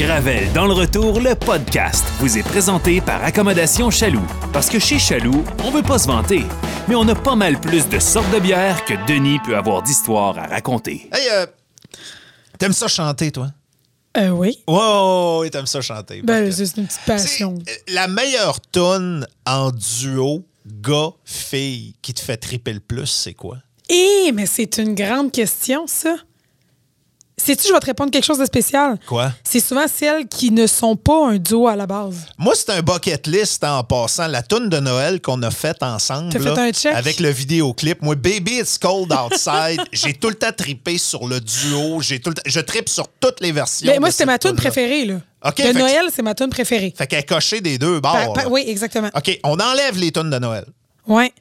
Gravel dans le retour, le podcast, vous est présenté par Accommodation Chaloux. Parce que chez Chaloux, on veut pas se vanter, mais on a pas mal plus de sortes de bières que Denis peut avoir d'histoires à raconter. Hey, euh, t'aimes ça chanter, toi? Euh, oui. Wow, t'aimes ça chanter. Ben, c'est une petite passion. euh, la meilleure tune en duo gars-fille qui te fait triper le plus, c'est quoi? Eh, mais c'est une grande question, ça. Sais-tu, je vais te répondre quelque chose de spécial? Quoi? C'est souvent celles qui ne sont pas un duo à la base. Moi, c'est un bucket list en passant. La tune de Noël qu'on a faite ensemble. T'as fait là, un check? Avec le vidéoclip. Moi, Baby It's Cold Outside, j'ai tout le temps trippé sur le duo. J'ai tout le temps- Je trippe sur toutes les versions. Mais Ben, moi, c'était ma tune-là. préférée, là. OK, de que- Noël, c'est ma tune préférée. Fait qu'elle cochée des deux bords. Pa- pa- là. oui, exactement. OK, on enlève les tunes de Noël. Ouais.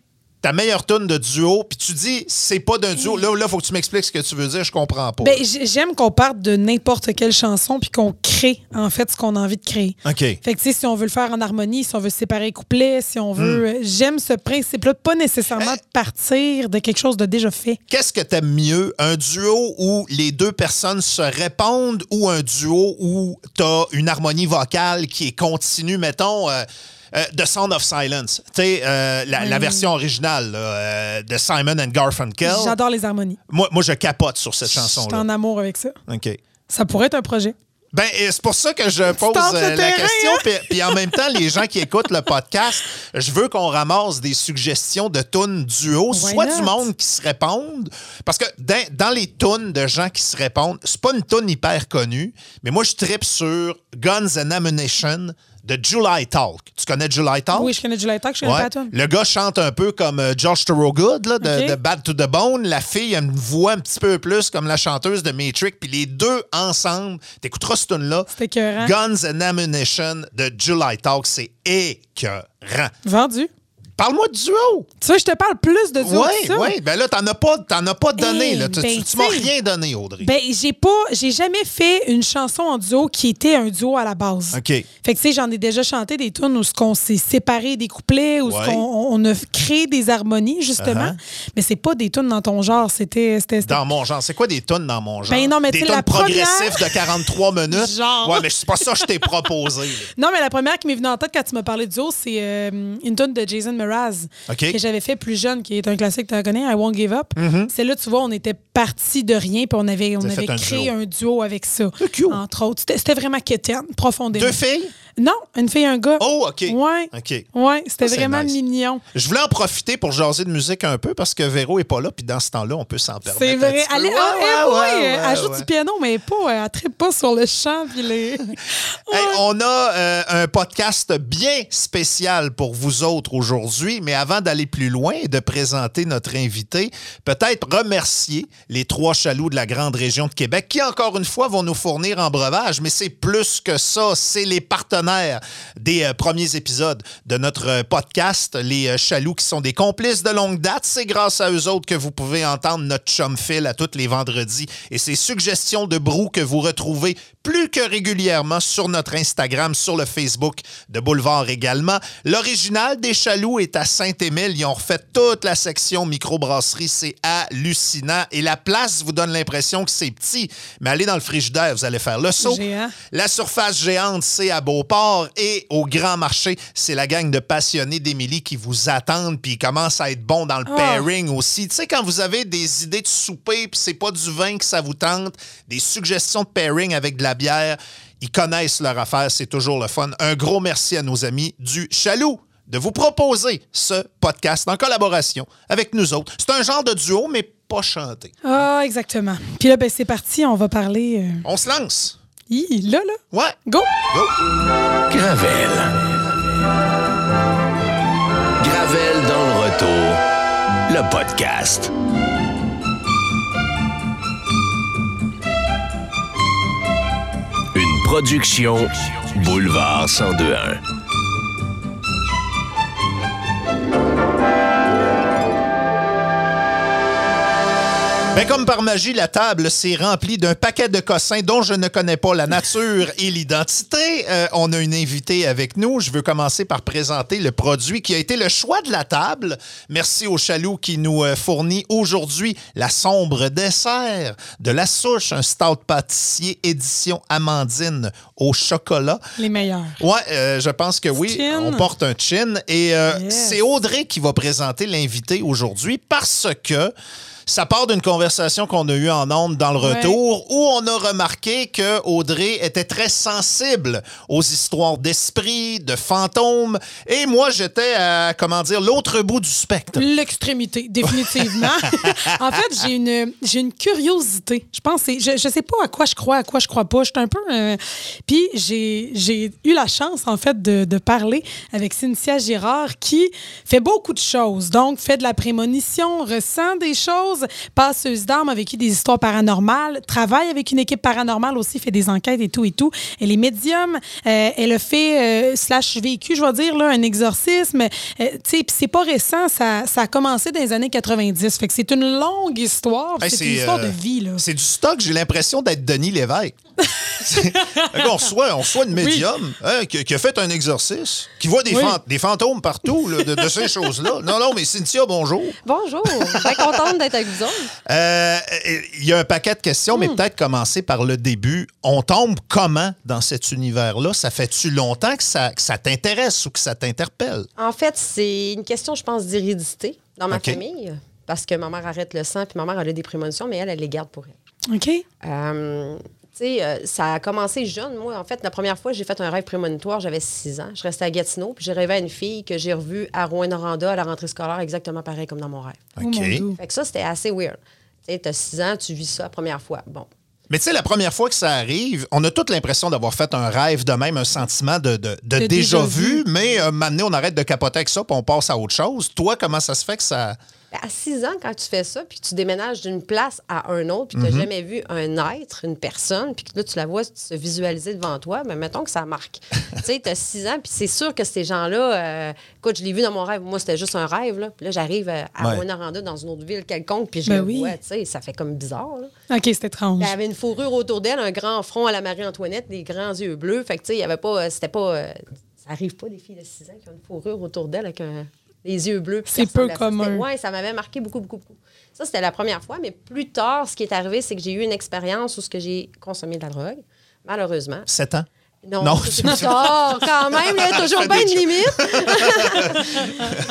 Ta meilleure tune de duo, puis tu dis, c'est pas d'un duo. Là, là, faut que tu m'expliques ce que tu veux dire, je comprends pas. Ben, j'aime qu'on parte de n'importe quelle chanson puis qu'on crée, en fait, ce qu'on a envie de créer. OK. Fait que, tu sais, si on veut le faire en harmonie, si on veut séparer couplets, si on veut. Hmm. euh, J'aime ce principe-là, pas nécessairement de partir de quelque chose de déjà fait. Qu'est-ce que t'aimes mieux? Un duo où les deux personnes se répondent ou un duo où t'as une harmonie vocale qui est continue, mettons, euh, euh, The Sound of Silence. Tu sais, euh, la, la version originale là, euh, de Simon and Garfunkel. J'adore les harmonies. Moi, moi, je capote sur cette Je suis chanson-là. en amour avec ça. OK. Ça pourrait être un projet. Ben, c'est pour ça que je pose la terrain, question. hein? Puis, puis en même temps, les gens qui écoutent le podcast, je veux qu'on ramasse des suggestions de tunes duo, Why soit not? du monde qui se répondent. Parce que dans, dans les tunes de gens qui se répondent, c'est pas une tune hyper connue, mais moi, je tripe sur Guns and Ammunition de July Talk. Tu connais July Talk? Oui, je connais July Talk, je connais Ouais. pas. Le gars chante un peu comme euh, Josh Thorogood là, de, Bad to the Bone. La fille a une voix un petit peu plus comme la chanteuse de Matrix. Puis les deux ensemble, t'écouteras cette tune-là. Guns and Ammunition de July Talk. C'est écœurant. Vendu. Parle-moi de duo. Tu vois, je te parle plus de duo Oui, que ça. oui. Ben là, t'en as pas, t'en as pas donné. Eh, là. Tu, ben, tu- m'as sais. rien donné, Audrey. Ben, j'ai pas, j'ai jamais fait une chanson en duo qui était un duo à la base. OK. Fait que, tu sais, j'en ai déjà chanté des tunes où ce qu'on s'est séparé des couplets, où Ouais. on a créé des harmonies, justement. Uh-huh. Mais c'est pas des tunes dans ton genre. C'était. Dans mon genre. C'est quoi des tunes dans mon genre? Ben non, mais des tu sais, tunes la première- progressives de 43 minutes? Genre. Ouais, mais c'est pas ça que je t'ai proposé. Non, mais la première qui m'est venue en tête quand tu m'as parlé de duo, c'est euh, une tune de Jason Que j'avais fait plus jeune, qui est un classique, tu la connais, I Won't Give Up. Celle-là, tu vois, on était parti de rien, puis on avait, on Mm-hmm. Avait un créé duo. un duo avec ça. C'est cute. Entre autres. C'était c'était vraiment quétaine, profondément. Deux filles? Non, une fille et un gars. Oh, OK. Ouais. OK. Ouais, c'était Ça, c'est vraiment nice. mignon. Je voulais en profiter pour jaser de musique un peu parce que Véro est pas là, puis dans ce temps-là, on peut s'en permettre. C'est vrai. Ouais, ah, ouais, eh, oui, elle joue du piano, mais pas, euh, elle tripe pas sur le chant puis les. Hey, on a euh, un podcast bien spécial pour vous autres aujourd'hui, mais avant d'aller plus loin et de présenter notre invité, peut-être remercier les trois chaloux de la grande région de Québec qui, encore une fois, vont nous fournir en breuvage, mais c'est plus que ça, c'est les partenaires des euh, premiers épisodes de notre euh, podcast, les euh, chaloux qui sont des complices de longue date. C'est grâce à eux autres que vous pouvez entendre notre chum Phil à tous les vendredis et ses suggestions de brou que vous retrouvez plus que régulièrement sur notre Instagram, sur le Facebook de Boulevard également. L'original des Chaloux est à Saint-Émile. Ils ont refait toute la section microbrasserie. C'est hallucinant. Et la place vous donne l'impression que c'est petit. Mais allez dans le frigidaire, vous allez faire le saut. Géant. La surface géante, c'est à Beauport. Et au Grand Marché, c'est la gang de passionnés d'Émilie qui vous attendent. Puis ils commencent à être bons dans le Ah. pairing aussi. Tu sais, quand vous avez des idées de souper, puis c'est pas du vin que ça vous tente, des suggestions de pairing avec de la bière, ils connaissent leur affaire. C'est toujours le fun. Un gros merci à nos amis du Chaloux de vous proposer ce podcast en collaboration avec nous autres. C'est un genre de duo, mais pas chanté. Ah, exactement. Puis là, ben, c'est parti, on va parler. euh, On se lance. Hi, là, là. Ouais. Go! Go. Gravel. Gravel dans le retour, le podcast. Une production Boulevard 1021. Ben, comme par magie, la table s'est remplie d'un paquet de cossins dont je ne connais pas la nature et l'identité. Euh, on a une invitée avec nous. Je veux commencer par présenter le produit qui a été le choix de la table. Merci au Chaloux qui nous euh, fournit aujourd'hui la sombre dessert de la souche, un stout pâtissier édition Amandine au chocolat. Les meilleurs. Ouais, euh, je pense que oui. Chin. On porte un chin. Et euh, Yes. c'est Audrey qui va présenter l'invité aujourd'hui parce que ça part d'une conversation qu'on a eue en ondes dans le Ouais. retour où on a remarqué que Audrey était très sensible aux histoires d'esprit, de fantômes. Et moi, j'étais à, comment dire, l'autre bout du spectre. L'extrémité, définitivement. en fait, j'ai une, j'ai une curiosité. Je pense, je, je sais pas à quoi je crois, à quoi je crois pas. Je suis un peu. euh, Puis j'ai, j'ai eu la chance, en fait, de, de parler avec Cynthia Girard, qui fait beaucoup de choses. Donc, fait de la prémonition, ressent des choses, passeuse d'armes, a vécu des histoires paranormales, travaille avec une équipe paranormale aussi, fait des enquêtes et tout et tout. Elle est médium. euh, elle a fait, euh, slash vécu, je vais dire, là, un exorcisme. Euh, tu sais, puis c'est pas récent, ça, ça a commencé dans les années 90. Fait que c'est une longue histoire. Hey, c'est une histoire euh, de vie, là. C'est du stock, j'ai l'impression d'être Denis Lévesque. Qu'on reçoit, on reçoit une médium hein, qui, qui a fait un exercice, qui voit des, Oui. fan- des fantômes partout là, de, de ces choses-là. Non, non, mais Cynthia, bonjour. Bonjour, bien contente d'être avec vous autres? Euh, Il y a un paquet de questions, Hmm. mais peut-être commencer par le début. On tombe comment dans cet univers-là? Ça fait-tu longtemps que ça, que ça t'intéresse ou que ça t'interpelle? En fait, c'est une question, je pense, d'hérédité dans ma famille. Parce que ma mère arrête le sang, puis ma mère elle a des prémonitions, mais elle, elle les garde pour elle. OK? Euh, sais, euh, ça a commencé jeune. Moi, en fait, la première fois, j'ai fait un rêve prémonitoire, j'avais 6 ans. Je restais à Gatineau, puis j'ai rêvé à une fille que j'ai revue à Rouen-Noranda à la rentrée scolaire, exactement pareil comme dans mon rêve. Oh, mon Dieu. Fait que ça, c'était assez weird. Tu sais, t'as 6 ans, tu vis ça la première fois. Bon. Mais tu sais, la première fois que ça arrive, on a toute l'impression d'avoir fait un rêve de même, un sentiment de, de- de De déjà, déjà vu, vu. mais euh, maintenant, on arrête de capoter avec ça puis on passe à autre chose. Toi, comment ça se fait que ça. À 6 ans, quand tu fais ça, puis tu déménages d'une place à un autre, puis tu n'as jamais vu un être, une personne, puis que là, tu la vois se visualiser devant toi, mais mettons que ça marque. tu sais, tu as 6 ans, puis c'est sûr que ces gens-là, euh, écoute, je l'ai vu dans mon rêve. Moi, c'était juste un rêve, là. Puis là, j'arrive euh, à Ouais. Rwanda dans une autre ville quelconque, puis je Ben le oui. vois, tu sais, ça fait comme bizarre, là. OK, c'est étrange. Elle avait une fourrure autour d'elle, un grand front à la Marie-Antoinette, des grands yeux bleus. Fait que, tu sais, il y avait pas. euh, C'était pas. euh, ça arrive pas des filles de 6 ans qui ont une fourrure autour d'elle avec un- des yeux bleus. C'est peu commun. Ouais, ça m'avait marqué beaucoup, beaucoup, beaucoup. Ça, c'était la première fois. Mais plus tard, ce qui est arrivé, c'est que j'ai eu une expérience où ce que j'ai consommé de la drogue, malheureusement. 7 ans? Non, Non, c'est plus tard, quand même, il y a toujours bien des une limite.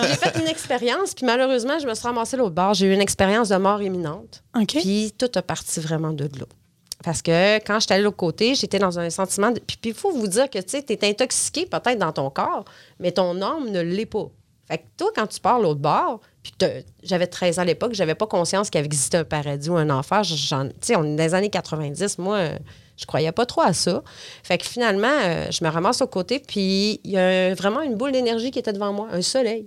j'ai fait une expérience, puis malheureusement, je me suis ramassée l'autre bord. J'ai eu une expérience de mort imminente. OK. Puis tout a parti vraiment de là. Parce que quand j'étais allée de l'autre côté, j'étais dans un sentiment de. Puis il faut vous dire que tu sais, es intoxiqué peut-être dans ton corps, mais ton âme ne l'est pas. Fait que toi, quand tu pars l'autre bord, puis t'as- j'avais 13 ans à l'époque, j'avais pas conscience qu'il existait un paradis ou un enfer. Tu sais, on est dans les années 90, moi, euh, je croyais pas trop à ça. Fait que finalement, euh, je me ramasse au côté, puis il y a vraiment une boule d'énergie qui était devant moi, un soleil.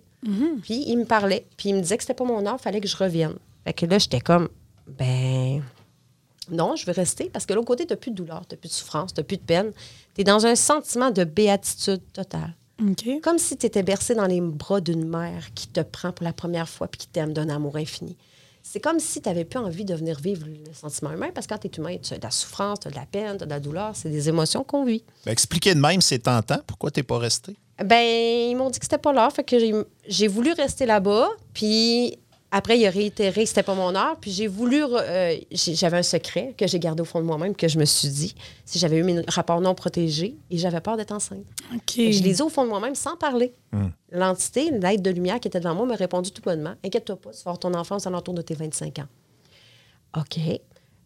Puis il me parlait, puis il me disait que c'était pas mon heure, fallait que je revienne. Fait que là, j'étais comme, ben, non, je veux rester parce que l'autre côté, tu plus de douleur, tu plus de souffrance, tu plus de peine. Tu es dans un sentiment de béatitude totale. Comme si tu étais bercé dans les bras d'une mère qui te prend pour la première fois puis qui t'aime d'un amour infini. C'est comme si tu n'avais plus envie de venir vivre le sentiment humain parce que quand tu es humain, tu as de la souffrance, tu as de la peine, tu as de la douleur. C'est des émotions qu'on vit. Ben, expliquer de même, c'est tentant. Pourquoi t'es pas resté? Ben, ils m'ont dit que c'était pas l'heure, fait que j'ai- j'ai voulu rester là-bas, puis après, il a réitéré que c'était pas mon heure, puis j'ai voulu... euh, j'avais un secret que j'ai gardé au fond de moi-même, que je me suis dit, si j'avais eu mes rapports non protégés, et j'avais peur d'être enceinte. OK. Fait que Je les ai au fond de moi-même sans parler. L'entité, l'être de lumière qui était devant moi, m'a répondu tout bonnement, inquiète-toi pas, tu vas avoir ton enfance à l'entour de tes 25 ans. OK.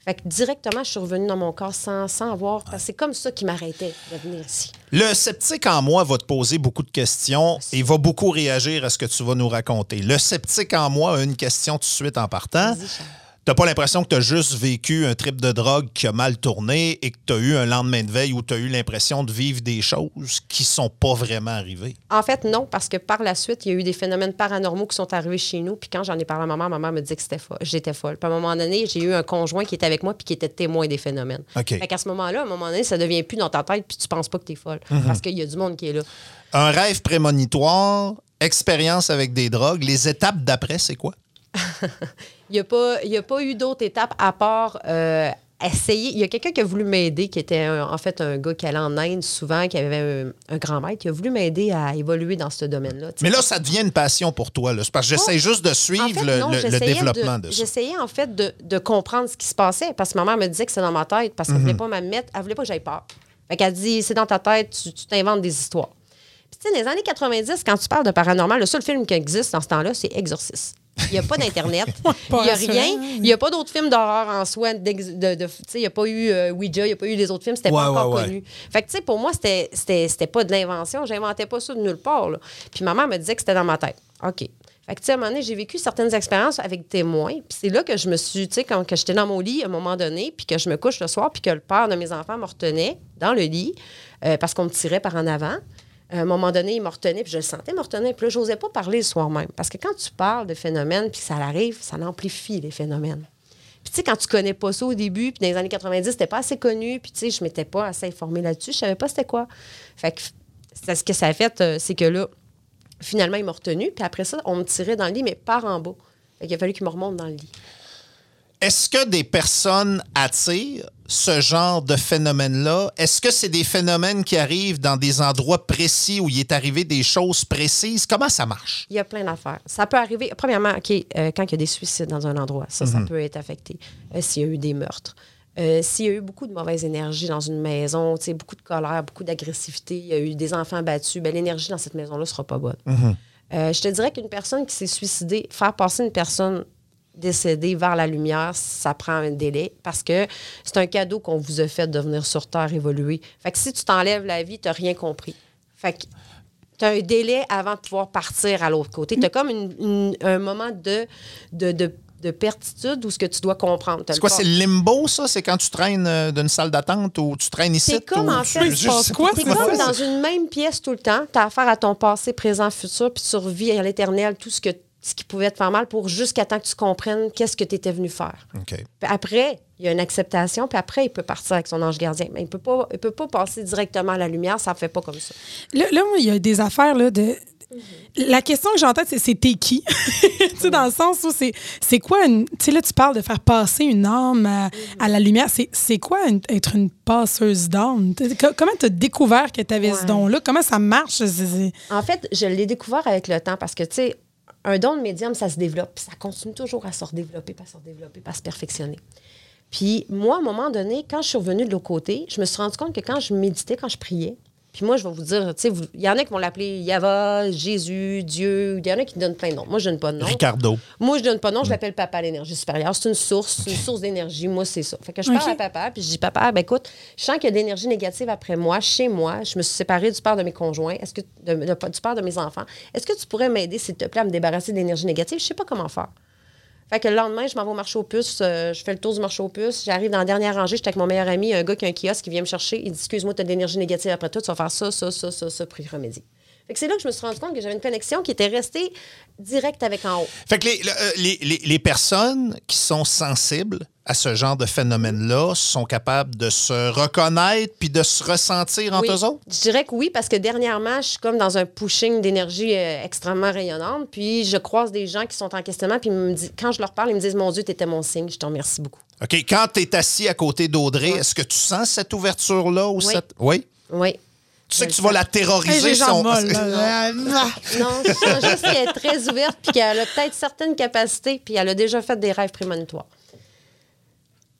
Fait que directement, je suis revenue dans mon corps sans, sans avoir... C'est comme ça qui m'arrêtait de venir ici. Le sceptique en moi va te poser beaucoup de questions et va beaucoup réagir à ce que tu vas nous raconter. Le sceptique en moi a une question tout de suite en partant. Vas-y, Charles. T'as pas l'impression que tu as juste vécu un trip de drogue qui a mal tourné et que tu as eu un lendemain de veille où tu as eu l'impression de vivre des choses qui sont pas vraiment arrivées? En fait, non, parce que par la suite, il y a eu des phénomènes paranormaux qui sont arrivés chez nous. Puis quand j'en ai parlé à ma mère, ma mère me dit que c'était folle. J'étais folle. Puis à un moment donné, j'ai eu un conjoint qui était avec moi puis qui était témoin des phénomènes. Fait qu'à ce moment-là, à un moment donné, ça devient plus dans ta tête puis tu penses pas que t'es folle. Parce qu'il y a du monde qui est là. Un rêve prémonitoire, expérience avec des drogues, les étapes d'après, c'est quoi? Il n'y a, pas- il y a pas eu d'autres étapes à part euh, essayer. Il y a quelqu'un qui a voulu m'aider, qui était un- en fait un gars qui allait en Inde souvent, qui avait un, un grand maître, qui a voulu m'aider à évoluer dans ce domaine-là. Mais là, ça devient une passion pour toi. là. C'est parce que j'essaie juste de suivre En fait, le, non, le- le j'essayais développement de, ça. J'essayais en fait de, de comprendre ce qui se passait parce que ma mère me disait que c'est dans ma tête parce qu'elle Mhm. voulait pas elle voulait pas que j'aille peur. Fait qu'elle dit c'est dans ta tête, tu tu t'inventes des histoires. Puis tu sais, les années 90, quand tu parles de paranormal, le seul film qui existe dans ce temps-là, c'est Exorcist. Il n'y a pas d'Internet. Il n'y a rien. Il n'y a pas d'autres films d'horreur en soi. d'ex- De, de- tu sais, il n'y a pas eu euh, Ouija, il n'y a pas eu les autres films. C'était Ouais, pas encore ouais, connu. Fait que, tu sais, pour moi, c'était- c'était c'était pas de l'invention. J'inventais pas ça de nulle part. là. Puis ma mère me disait que c'était dans ma tête. OK. Fait que, tu sais, à un moment donné, j'ai vécu certaines expériences avec témoins. Puis c'est là que je me suis, tu sais, quand que j'étais dans mon lit à un moment donné, puis que je me couche le soir, puis que le père de mes enfants me retenait dans le lit euh, parce qu'on me tirait par en avant. À un moment donné, il me retenait, puis je le sentais me retenir. Puis là, j'osais pas parler le soir même. Parce que quand tu parles de phénomènes, puis ça arrive, ça amplifie les phénomènes. Puis tu sais, quand tu connais pas ça au début, puis dans les années 90, c'était pas assez connu, puis tu sais, je m'étais pas assez informée là-dessus, je savais pas c'était quoi. Fait que ce que ça a fait, euh, c'est que là, finalement, il m'a retenu, puis après ça, on me tirait dans le lit, mais par en bas. Fait qu'il a fallu qu'il me remonte dans le lit. Est-ce que des personnes attirent ce genre de phénomène-là? Est-ce que c'est des phénomènes qui arrivent dans des endroits précis où il est arrivé des choses précises? Comment ça marche? Il y a plein d'affaires. Ça peut arriver, premièrement, OK, euh, quand il y a des suicides dans un endroit, ça, ça peut être affecté. Euh, S'il y a eu des meurtres. Euh, S'il y a eu beaucoup de mauvaise énergie dans une maison, beaucoup de colère, beaucoup d'agressivité, il y a eu des enfants battus, ben, l'énergie dans cette maison-là ne sera pas bonne. Euh, je te dirais qu'une personne qui s'est suicidée, faire passer une personne décédée vers la lumière, ça prend un délai parce que c'est un cadeau qu'on vous a fait de venir sur Terre évoluer. Fait que si tu t'enlèves la vie, tu n'as rien compris. Fait que tu as un délai avant de pouvoir partir à l'autre côté. Tu as comme une- une- un moment de, de, de, de pertitude où ce que tu dois comprendre. C'est quoi, c'est le limbo, ça? C'est quand tu traînes euh, d'une salle d'attente ou tu traînes ici? C'est comme, en tu- fait. T'es c'est comme dans une même pièce tout le temps. Tu as affaire à ton passé, présent, futur, puis tu revis à l'éternel tout ce, que, ce qui pouvait te faire mal pour jusqu'à temps que tu comprennes qu'est-ce que tu étais venu faire. Puis après, il y a une acceptation, puis après, il peut partir avec son ange gardien. Mais il ne peut, pas- il peut pas passer directement à la lumière, ça ne fait pas comme ça. Là, là, moi, il y a des affaires là, de. La question que j'ai en tête, c'est c'est t'es qui? tu sais, dans le sens où c'est c'est quoi une. Tu sais, là, tu parles de faire passer une âme à, à la lumière. C'est c'est quoi une- être une passeuse d'âme? Comment tu as découvert que tu avais ce don-là? Comment ça marche? En fait, je l'ai découvert avec le temps parce que, tu sais, un don de médium, ça se développe, ça continue toujours à se redévelopper, à se redévelopper, à se perfectionner. Puis moi, à un moment donné, quand je suis revenue de l'autre côté, je me suis rendu compte que quand je méditais, quand je priais, puis moi, je vais vous dire, tu sais, vous- il y en a qui vont l'appeler Yava, Jésus, Dieu, il y en a qui donnent plein de noms. Moi, je donne pas de nom. Ricardo. Moi, je donne pas de nom, je l'appelle papa l'énergie supérieure. C'est une source, c'est une source d'énergie. Moi, c'est ça. Fait que je parle à papa, puis je dis papa, ben écoute, je sens qu'il y a de l'énergie négative après moi, chez moi. Je me suis séparée du père de mes conjoints, est-ce que de- de- du père de mes enfants. Est-ce que tu pourrais m'aider, s'il te plaît, à me débarrasser de l'énergie négative? Je sais pas comment faire. Fait que le lendemain, je m'en au marché aux puces, euh, je fais le tour du marché aux puces, j'arrive dans la dernière rangée, j'étais avec mon meilleur ami, un gars qui a un kiosque qui vient me chercher, il dit Excuse-moi, tu as de l'énergie négative après toi, tu vas faire ça, ça, ça, ça, ça, pour y remédier. Fait que c'est là que je me suis rendu compte que j'avais une connexion qui était restée directe avec en haut. Fait que les, le- euh, personnes qui sont sensibles à ce genre de phénomène-là sont capables de se reconnaître puis de se ressentir entre Oui. eux autres? Je dirais que oui, parce que dernièrement, je suis comme dans un pushing d'énergie euh, extrêmement rayonnante. Puis je croise des gens qui sont en questionnement. Puis ils me disent- quand je leur parle, ils me disent Mon Dieu, tu étais mon signe, je te remercie beaucoup. OK. Quand tu es assis à côté d'Audrey, est-ce que tu sens cette ouverture-là? Ou Oui. cette... Oui? Oui. Tu sais que tu vas la Hey, terroriser. jambes son- molles, là. Non, je sens juste qu'elle est très ouverte. Puis qu'elle a peut-être certaines capacités. Puis elle a déjà fait des rêves prémonitoires.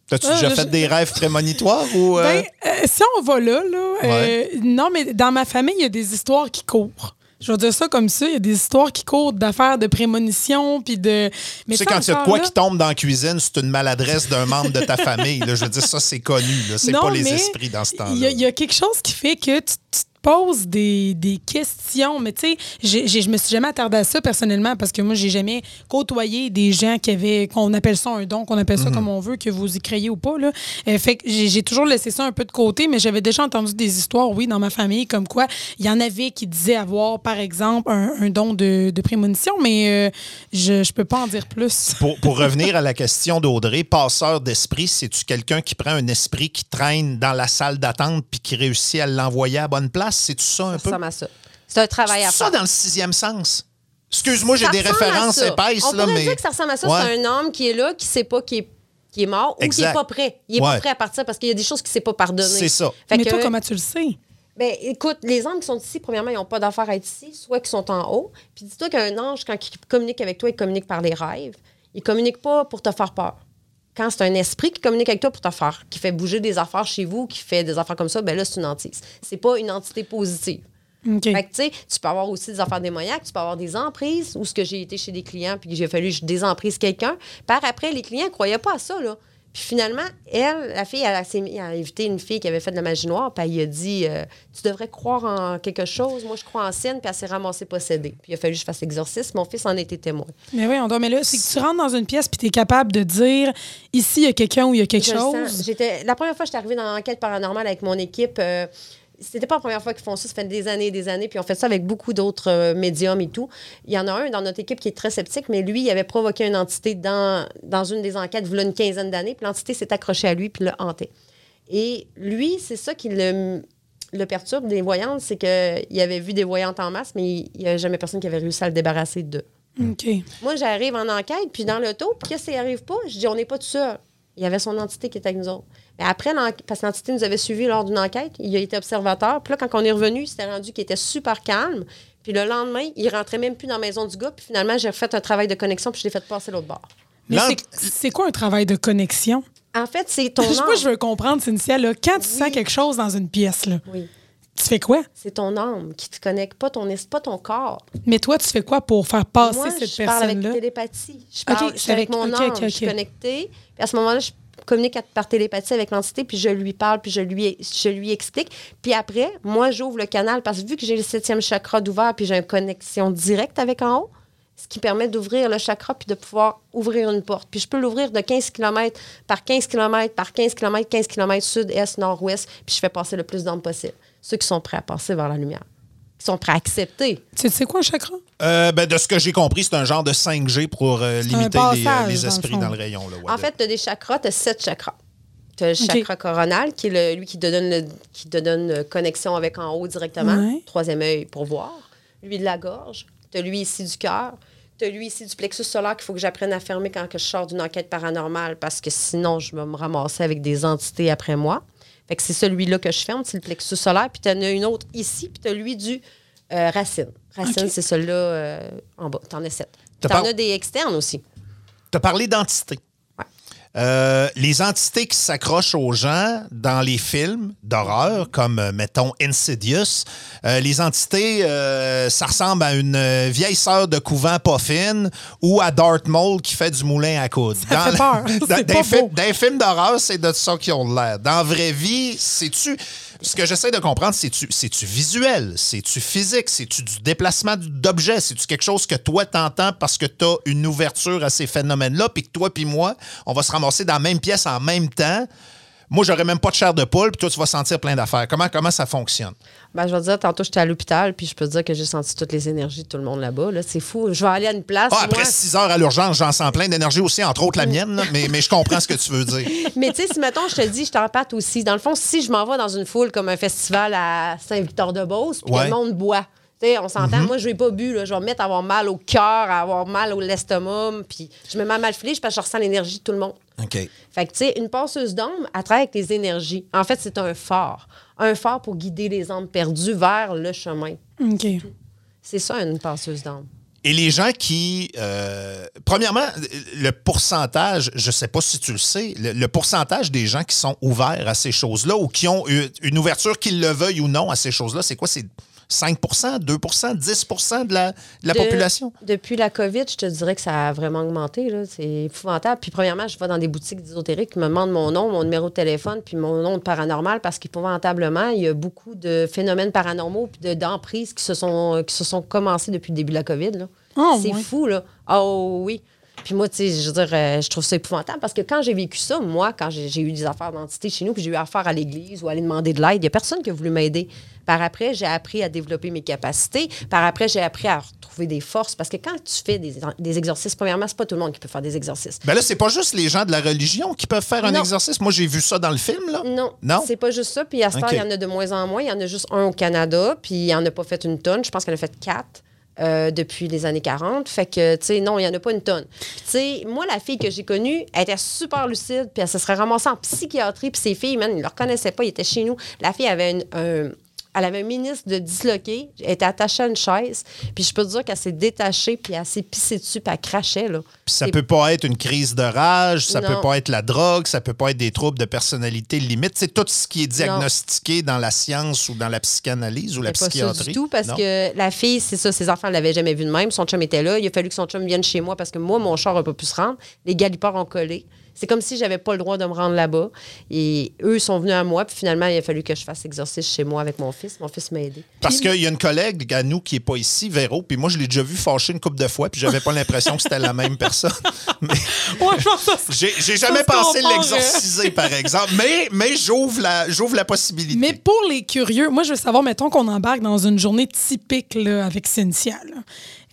T'as-tu Ah, déjà je- fait des rêves prémonitoires ou. euh, Ben, euh, si on va là, là euh, Ouais. non, mais dans ma famille, il y a des histoires qui courent. Je vais dire ça comme ça. Il y a des histoires qui courent d'affaires de prémonition, puis de. Mais tu sais, quand il y a de quoi là- qui tombe dans la cuisine, c'est une maladresse d'un membre de ta famille. là. je veux dire, ça, c'est connu. C'est pas les esprits dans ce temps-là. il y a quelque chose qui fait que tu, poses des, des questions. Mais tu sais, je me suis jamais attardée à ça personnellement parce que moi, j'ai jamais côtoyé des gens qui avaient, qu'on appelle ça un don, qu'on appelle Mhm. ça comme on veut, que vous y croyez ou pas. Là. Euh, fait que j'ai toujours laissé ça un peu de côté, mais j'avais déjà entendu des histoires, oui, dans ma famille, comme quoi il y en avait qui disaient avoir, par exemple, un, un don de, de prémonition, mais euh, je, je peux pas en dire plus. Pour, pour revenir à la question d'Audrey, passeur d'esprit, c'est-tu quelqu'un qui prend un esprit qui traîne dans la salle d'attente puis qui réussit à l'envoyer à la bonne place? C'est-tu ça un Ça peu? ressemble à ça. C'est un travail à C'est ça faire. dans le sixième sens? Excuse-moi, j'ai Ça des références ça. épaisses, On là, pourrait mais. dire que ça ressemble à ça. Ouais. C'est un homme qui est là, qui sait pas qu'il est, qui est mort ou qui Exact. est pas prêt. Il est Ouais. pas prêt à partir parce qu'il y a des choses qu'il sait pas pardonner. C'est ça. Fait Mais que- toi, comment tu le sais? Ben, écoute, les anges qui sont ici, premièrement, ils n'ont pas d'affaires à être ici, soit qu'ils sont en haut. Puis dis-toi qu'un ange, quand il communique avec toi, il communique par les rêves. Il communique pas pour te faire peur. Quand c'est un esprit qui communique avec toi pour te faire, qui fait bouger des affaires chez vous, qui fait des affaires comme ça, ben là, c'est une hantise. C'est pas une entité positive. Fait que, tu sais, tu peux avoir aussi des affaires démoniaques, tu peux avoir des emprises, ou ce que j'ai été chez des clients, puis que j'ai fallu que je désemprise quelqu'un. Par après, les clients ne croyaient pas à ça, là. Puis finalement, elle, la fille, elle, s'est mis à inviter une fille qui avait fait de la magie noire, puis elle lui a dit euh, Tu devrais croire en quelque chose. Moi, je crois en scène, puis elle s'est ramassée possédée. Puis il a fallu que je fasse l'exorcisme. Mon fils en était témoin. Mais oui, on doit. Mais là, c'est que tu rentres dans une pièce puis tu es capable de dire ici, il y a quelqu'un ou il y a quelque Je chose. J'étais, la première fois que j'étais arrivée dans l'enquête paranormale avec mon équipe, euh, c'était pas la première fois qu'ils font ça, ça fait des années et des années, puis on fait ça avec beaucoup d'autres euh, médiums et tout. Il y en a un dans notre équipe qui est très sceptique, mais lui, il avait provoqué une entité dans, dans une des enquêtes, il y a une quinzaine d'années, puis l'entité s'est accrochée à lui, puis l'a hanté. Et lui, c'est ça qui le, le perturbe des voyantes, c'est qu'il avait vu des voyantes en masse, mais il n'y avait jamais personne qui avait réussi à le débarrasser d'eux. OK. Moi, j'arrive en enquête, puis dans l'auto, puis qu'est-ce qui arrive pas? Je dis, on n'est pas tout seul. Il y avait son entité qui était avec nous autres. Mais après, l'enquête- parce que l'entité nous avait suivis lors d'une enquête, il a été observateur. Puis là, quand on est revenu, il s'était rendu qu'il était super calme. Puis le lendemain, il rentrait même plus dans la maison du gars. Puis finalement, j'ai refait un travail de connexion, puis je l'ai fait passer l'autre bord. Mais c'est- quoi un travail de connexion? En fait, c'est ton âme. je veux comprendre, Cynthia, là, quand tu sens quelque chose dans une pièce, là, Oui. tu fais quoi? C'est ton âme qui te connecte, pas ton esprit, pas ton corps. Mais toi, tu fais quoi pour faire passer Moi, cette je parle avec personne-là? télépathie. Je parle je suis avec, avec- mon âme, ok, je suis connectée. Puis à ce moment-là, je communique par télépathie avec l'entité, puis je lui parle, puis je lui, explique. Puis après, moi, j'ouvre le canal parce que vu que j'ai le septième chakra d'ouvert, puis j'ai une connexion directe avec en haut, ce qui permet d'ouvrir le chakra puis de pouvoir ouvrir une porte. Puis je peux l'ouvrir de 15 km par 15 km par 15 km, 15 km sud, est, nord, ouest, puis je fais passer le plus d'âmes possible. Ceux qui sont prêts à passer vers la lumière, sont prêts à accepter. Tu sais quoi, un chakra? Euh, ben, de ce que j'ai compris, c'est un genre de 5G pour euh, limiter les, euh, dans le esprits dans le rayon. Là, ouais, En fait, tu as des chakras, tu as sept chakras. Tu as le chakra coronal, qui est le- lui qui te donne, le- qui te donne connexion avec en haut directement. Ouais. Troisième œil pour voir. Lui de la gorge. Tu as lui ici du cœur. Tu as lui ici du plexus solaire qu'il faut que j'apprenne à fermer quand que je sors d'une enquête paranormale parce que sinon, je vais me ramasser avec des entités après moi. Fait que c'est celui-là que je ferme, c'est le plexus solaire. Puis tu en as une autre ici, puis tu as lui du euh, racine. Racine, c'est celui-là euh, en bas. Tu en as sept. Tu en par- as des externes aussi. Tu as parlé d'entités. Euh, les entités qui s'accrochent aux gens dans les films d'horreur, comme, euh, mettons, Insidious, euh, les entités, euh, ça ressemble à une vieille sœur de couvent pas fine ou à Darth Maul qui fait du moulin à coude. Ça fait peur. dans, pas fi- beau. dans les films d'horreur, c'est de ça qu'ils ont l'air. Dans la vraie vie, c'est-tu... Ce que j'essaie de comprendre, c'est-tu c'est-tu visuel? C'est-tu physique? C'est-tu du déplacement d'objets? C'est-tu quelque chose que toi t'entends parce que tu as une ouverture à ces phénomènes-là, puis que toi puis moi, on va se ramasser dans la même pièce en même temps? Moi, j'aurais même pas de chair de poule, puis toi, tu vas sentir plein d'affaires. Comment, comment ça fonctionne? Ben, je vais te dire, tantôt, j'étais à l'hôpital, puis je peux te dire que j'ai senti toutes les énergies de tout le monde là-bas. Là. C'est fou. Je vais aller à une place. Ah, après moi- six heures à l'urgence, j'en sens plein d'énergie aussi, entre autres la mienne, là, mais, mais je comprends ce que tu veux dire. Mais tu sais, si mettons, je te dis, je t'empâte aussi. Dans le fond, si je m'en vais dans une foule comme un festival à Saint-Victor-de-Beauce, puis Ouais. le monde boit. Tu sais, on s'entend. Moi, je n'ai pas bu. Là. Je vais me mettre à avoir mal au cœur, à avoir mal au l'estomac. Puis je me mets à mal filer parce que je ressens l'énergie de tout le monde. OK. Fait que, tu sais, une passeuse d'âme, elle travaille avec les énergies. En fait, c'est un phare. Un phare pour guider les âmes perdues vers le chemin. OK. C'est ça, une passeuse d'âme. Et les gens qui. euh, premièrement, le pourcentage, je ne sais pas si tu le sais, le, le pourcentage des gens qui sont ouverts à ces choses-là ou qui ont une ouverture, qu'ils le veuillent ou non, à ces choses-là, c'est quoi? C'est 5% 2% 10 de la, de la De- population? Depuis la COVID, je te dirais que ça a vraiment augmenté. là. C'est épouvantable. Puis, premièrement, je vais dans des boutiques d'ésotériques qui me demandent mon nom, mon numéro de téléphone, puis mon nom de paranormal parce qu'épouvantablement, il y a beaucoup de phénomènes paranormaux puis de- d'emprises qui, se sont, qui se sont commencés depuis le début de la COVID. Ah, C'est fou, là. Oh oui. Puis moi, tu sais, je veux dire, euh, je trouve ça épouvantable parce que quand j'ai vécu ça, moi, quand j'ai eu des affaires d'entité chez nous, puis j'ai eu affaire à l'église ou aller demander de l'aide, il n'y a personne qui a voulu m'aider. Par après, j'ai appris à développer mes capacités. Par après, j'ai appris à retrouver des forces. Parce que quand tu fais des, des exercices, premièrement, c'est pas tout le monde qui peut faire des exercices. Ben là, c'est pas juste les gens de la religion qui peuvent faire un Non. exercice. Moi, j'ai vu ça dans le film, là. Non, Non? c'est pas juste ça. Puis à ce temps, il y en a de moins en moins. Il y en a juste un au Canada, puis il en a pas fait une tonne. Je pense qu'elle a fait quatre. Euh, depuis les années 40. Fait que, tu sais, non, il n'y en a pas une tonne. Tu sais, moi, la fille que j'ai connue, elle était super lucide, puis elle se serait ramassée en psychiatrie, puis ses filles, man, ils ne le reconnaissaient pas, ils étaient chez nous. La fille avait une- un elle avait un ministre de disloqué, elle était attachée à une chaise, puis je peux te dire qu'elle s'est détachée, puis elle s'est pissée dessus, puis elle crachait, là. Puis ça peut pas être une crise de rage, ça Non. peut pas être la drogue, ça peut pas être des troubles de personnalité limite. C'est tout ce qui est diagnostiqué dans la science ou dans la psychanalyse ou la C'est pas ça psychiatrie. du tout, parce Non? que la fille, c'est ça, ses enfants ne l'avaient jamais vu de même. Son chum était là. Il a fallu que son chum vienne chez moi parce que moi, mon char n'a pas pu se rendre. Les galipards ont collé. C'est comme si j'avais pas le droit de me rendre là-bas. Et eux sont venus à moi. Puis finalement, il a fallu que je fasse l'exercice chez moi avec mon fils. Mon fils m'a aidé. Parce qu'il y a une collègue à nous qui est pas ici, Véro, puis moi je l'ai déjà vu fâcher une couple de fois, puis j'avais pas l'impression que c'était la même personne. Mais Ouais, je pense que ça- j'ai jamais pensé l'exorciser, par exemple. Mais, mais j'ouvre la, j'ouvre la possibilité. Mais pour les curieux, moi, je veux savoir, mettons qu'on embarque dans une journée typique là, avec Cynthia. là.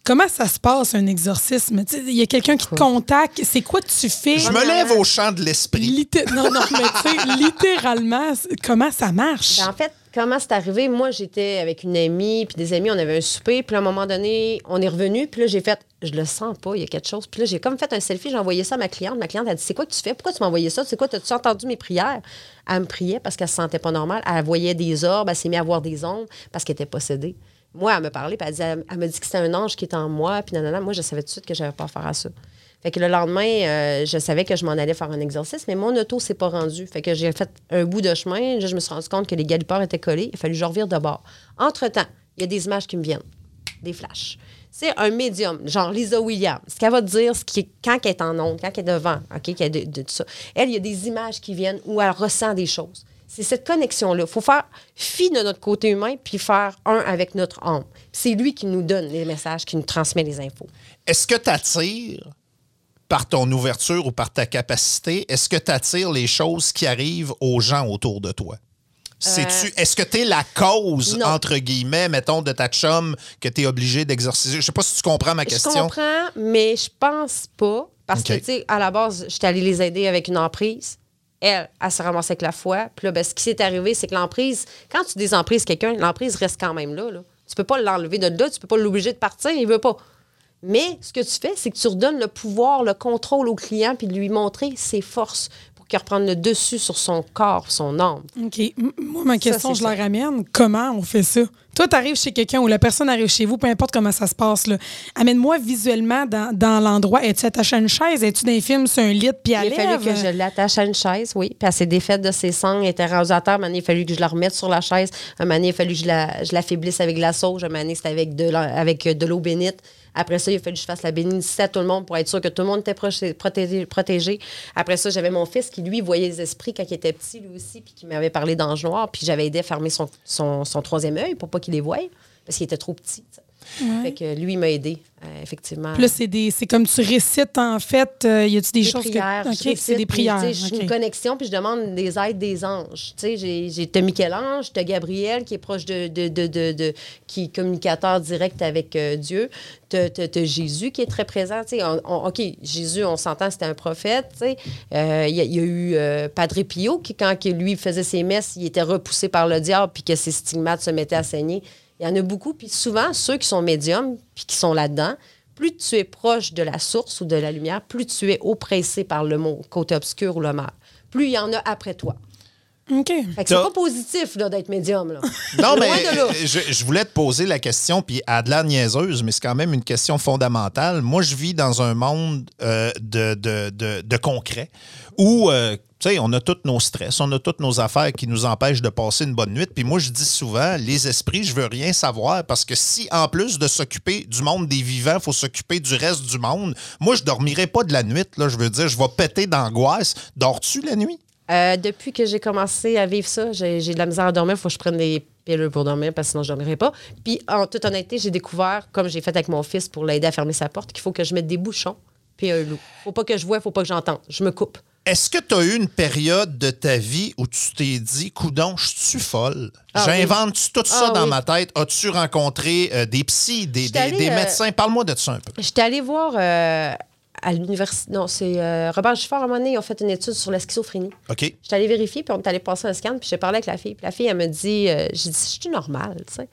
Comment ça se passe, un exorcisme? Il y a quelqu'un qui te contacte. C'est quoi tu fais? Je me lève au champ de l'esprit. Litté- Non, non, mais tu sais, littéralement, comment ça marche? Ben, en fait, comment c'est arrivé? Moi, j'étais avec une amie, puis des amis, on avait un souper, puis à un moment donné, on est revenu, puis là, j'ai fait, je le sens pas, il y a quelque chose. Puis là, j'ai comme fait un selfie, j'ai envoyé ça à ma cliente. Ma cliente a dit, c'est quoi que tu fais? Pourquoi tu m'as envoyé ça? C'est quoi? T'as-tu entendu mes prières? Elle me priait parce qu'elle se sentait pas normale. Elle voyait des orbes, elle s'est mise à voir des ondes parce qu'elle était possédée. Moi, elle me parlait, puis elle, elle, elle me dit que c'était un ange qui était en moi, puis nanana. Moi, je savais tout de suite que j'avais pas affaire à ça. Fait que le lendemain, euh, je savais que je m'en allais faire un exercice, mais mon auto s'est pas rendu. Fait que j'ai fait un bout de chemin. Je me suis rendu compte que les galipards étaient collés. Il a fallu que je revire de bord. Entre-temps, il y a des images qui me viennent, des flashs. C'est un médium, genre Lisa Williams. Ce qu'elle va te dire, ce qui est- quand elle est en onde, quand elle est devant, OK, est de, de tout ça. Elle, il y a des images qui viennent où elle ressent des choses. C'est cette connexion-là. Il faut faire fi de notre côté humain puis faire un avec notre âme. C'est lui qui nous donne les messages, qui nous transmet les infos. Est-ce que tu attires par ton ouverture ou par ta capacité, est-ce que tu attires les choses qui arrivent aux gens autour de toi? C'est-tu, est-ce que tu es la cause, Euh, non. entre guillemets, mettons, de ta chum que tu es obligé d'exorciser? Je sais pas si tu comprends ma question. Je comprends, mais je pense pas. Parce que, tu sais, à la base, j'étais allée les aider avec une emprise. Elle, elle se ramassait avec la foi. Puis là, ben, ce qui s'est arrivé, c'est que l'emprise, quand tu désemprises quelqu'un, l'emprise reste quand même là, là. Tu peux pas l'enlever de là, tu peux pas l'obliger de partir, il veut pas. Mais ce que tu fais, c'est que tu redonnes le pouvoir, le contrôle au client, puis de lui montrer ses forces pour qu'il reprenne le dessus sur son corps, son âme. OK. Moi, ma question, je la ça. ramène. Comment on fait ça? Toi, tu arrives chez quelqu'un ou la personne arrive chez vous, peu importe comment ça se passe. Amène-moi visuellement dans, dans l'endroit. Es-tu attaché à une chaise? Es-tu dans un film sur un lit? Puis à Il a fallu que je l'attache à une chaise, oui. Puis elle s'est défaite de ses sangs, elle était rendue à terre. Un il a fallu que je la remette sur la chaise. Un moment donné, il a fallu que je la- je l'affaiblisse avec de la sauge. Un moment c'était avec la- avec de l'eau bénite. Après ça, il a fallu que je fasse la bénédicité à tout le monde pour être sûr que tout le monde était protégé. Après ça, j'avais mon fils qui, lui, voyait les esprits quand il était petit, lui aussi, puis qui m'avait parlé d'ange noir. Puis j'avais aidé à fermer son, troisième œil pour pas qu'il les voie, parce qu'il était trop petit. Fait que lui, il m'a aidé, euh, effectivement. Puis là, c'est, des, c'est comme tu récites, en fait. euh, y a-tu des, des choses prières. que. je OK, c'est des prières. Je suis OK. une connexion, puis je demande des aides des anges. Tu sais, j'ai, Michel-Ange, t'as Gabriel qui est proche de, de, de, de- de- qui est communicateur direct avec euh, Dieu. T'as, t'as Jésus qui est très présent. Tu sais, OK, Jésus, on s'entend, c'était un prophète. tu sais. Euh, Il y, y a eu euh, Padre Pio qui, quand lui faisait ses messes, il était repoussé par le diable, puis que ses stigmates se mettaient à saigner. Il y en a beaucoup. Puis souvent, ceux qui sont médiums, puis qui sont là-dedans, plus tu es proche de la source ou de la lumière, plus tu es oppressé par le côté obscur ou le mal. Plus il y en a après toi. OK. Fait que c'est pas positif là, d'être médium. Là. Non, Loin mais de là. je, je voulais te poser la question, puis à de la niaiseuse, mais c'est quand même une question fondamentale. Moi, je vis dans un monde euh, de, de, de- de concret où, euh, tu sais, on a tous nos stress, on a toutes nos affaires qui nous empêchent de passer une bonne nuit. Puis moi, je dis souvent, les esprits, je veux rien savoir parce que si, en plus de s'occuper du monde des vivants, il faut s'occuper du reste du monde, moi, je dormirai pas de la nuit. Là, je veux dire, je vais péter d'angoisse. Dors-tu la nuit? Euh, depuis que j'ai commencé à vivre ça, j'ai de la misère à dormir. Il faut que je prenne des pilules pour dormir parce que sinon je ne dormirai pas. Puis, en toute honnêteté, j'ai découvert, comme j'ai fait avec mon fils pour l'aider à fermer sa porte, qu'il faut que je mette des bouchons puis un loup. faut pas que je vois, faut pas que j'entende. Je me coupe. Est-ce que tu as eu une période de ta vie où tu t'es dit, coudon, je suis folle? Ah J'invente tout ça Ah dans oui. ma tête? As-tu rencontré euh, des psys, des, des- allée, des euh, médecins? Parle-moi de ça un peu. J'étais allée voir euh, à l'université. Non, c'est euh, Robert Giffard, à un moment donné, ils ont fait une étude sur la schizophrénie. OK. J'étais allée vérifier, puis on est allé passer un scan, puis j'ai parlé avec la fille. Puis la fille, elle me dit, euh, j'ai dit, je suis normale, tu sais.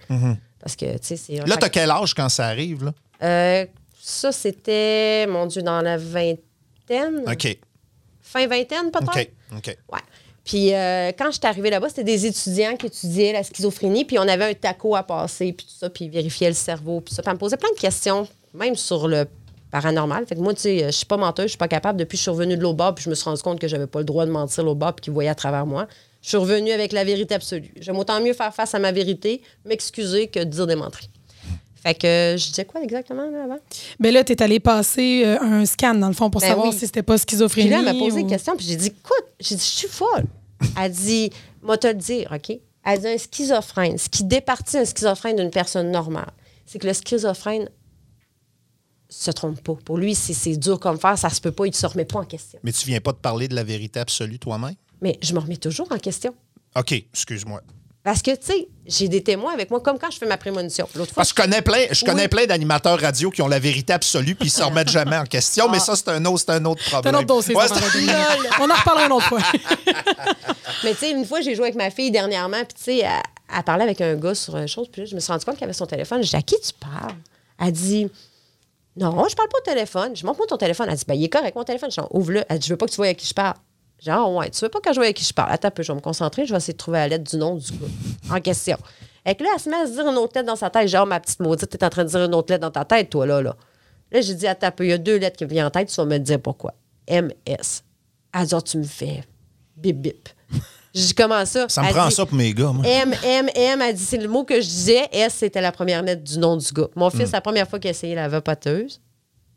Parce que, tu sais, c'est. Là, t'as quel âge quand ça arrive, là? Euh, ça, c'était, mon Dieu, dans la vingtaine. OK. Fin vingtaine, peut-être? OK. OK. Ouais. Puis euh, quand je suis arrivée là-bas, c'était des étudiants qui étudiaient la schizophrénie, puis on avait un taco à passer, puis tout ça, puis ils vérifiaient le cerveau, puis ça. Puis elle me posait plein de questions, même sur le paranormal. Fait que moi, tu sais, je suis pas menteuse, je suis pas capable. Depuis je suis revenue de bord, puis je me suis rendu compte que j'avais pas le droit de mentir bord, puis qu'ils voyaient à travers moi. Je suis revenue avec la vérité absolue. J'aime autant mieux faire face à ma vérité, m'excuser que de dire des menteries. Fait que je disais quoi exactement là, avant? Ben là, tu es allé passer euh, un scan, dans le fond, pour Ben savoir oui. si c'était pas schizophrénie. Puis là, elle m'a posé ou- une question, puis j'ai dit, écoute, j'ai dit, je suis folle. Elle dit, moi te le dire, OK? Elle dit, un schizophrène, ce qui départit un schizophrène d'une personne normale, c'est que le schizophrène se trompe pas. Pour lui, c'est c'est dur comme faire, ça se peut pas, il ne se remet pas en question. Mais tu viens pas de parler de la vérité absolue toi-même? Mais je me remets toujours en question. OK, excuse-moi. Parce que, tu sais, j'ai des témoins avec moi, comme quand je fais ma prémonition. L'autre fois, Parce que je connais plein, je connais Oui. plein d'animateurs radio qui ont la vérité absolue puis ils se remettent jamais en question, mais ça, c'est un autre, c'est un autre C'est problème. un autre dossier. Ouais. On en reparlera une autre fois. Mais tu sais, une fois, j'ai joué avec ma fille dernièrement, puis tu sais, elle, elle parlait avec un gars sur une chose, puis là, je me suis rendu compte qu'elle avait son téléphone. J'ai dit, à qui tu parles? Elle dit, non, je parle pas au téléphone. Je montre-moi ton téléphone. Elle dit, ben, il est correct, mon téléphone. Je ouvre-le. Elle dit, je veux pas que tu vois avec qui je parle. Ah, ouais, tu veux pas que je vois avec qui je parle? Attends un peu, je vais me concentrer, je vais essayer de trouver la lettre du nom du gars en question. Et que là, elle se met à se dire une autre lettre dans sa tête. Genre, ma petite maudite, t'es en train de dire une autre lettre dans ta tête, toi, là, là. Là, j'ai dit, attends il y a deux lettres qui viennent en tête, tu vas me dire pourquoi. MS. Elle dit, Ah, tu me fais bip bip. J'ai comment ça? Ça me Elle prend dit, ça pour mes gars, moi. M, M, M, elle dit, c'est le mot que je disais. S, c'était la première lettre du nom du gars. Mon fils, la première fois qu'il a essayé la vapoteuse,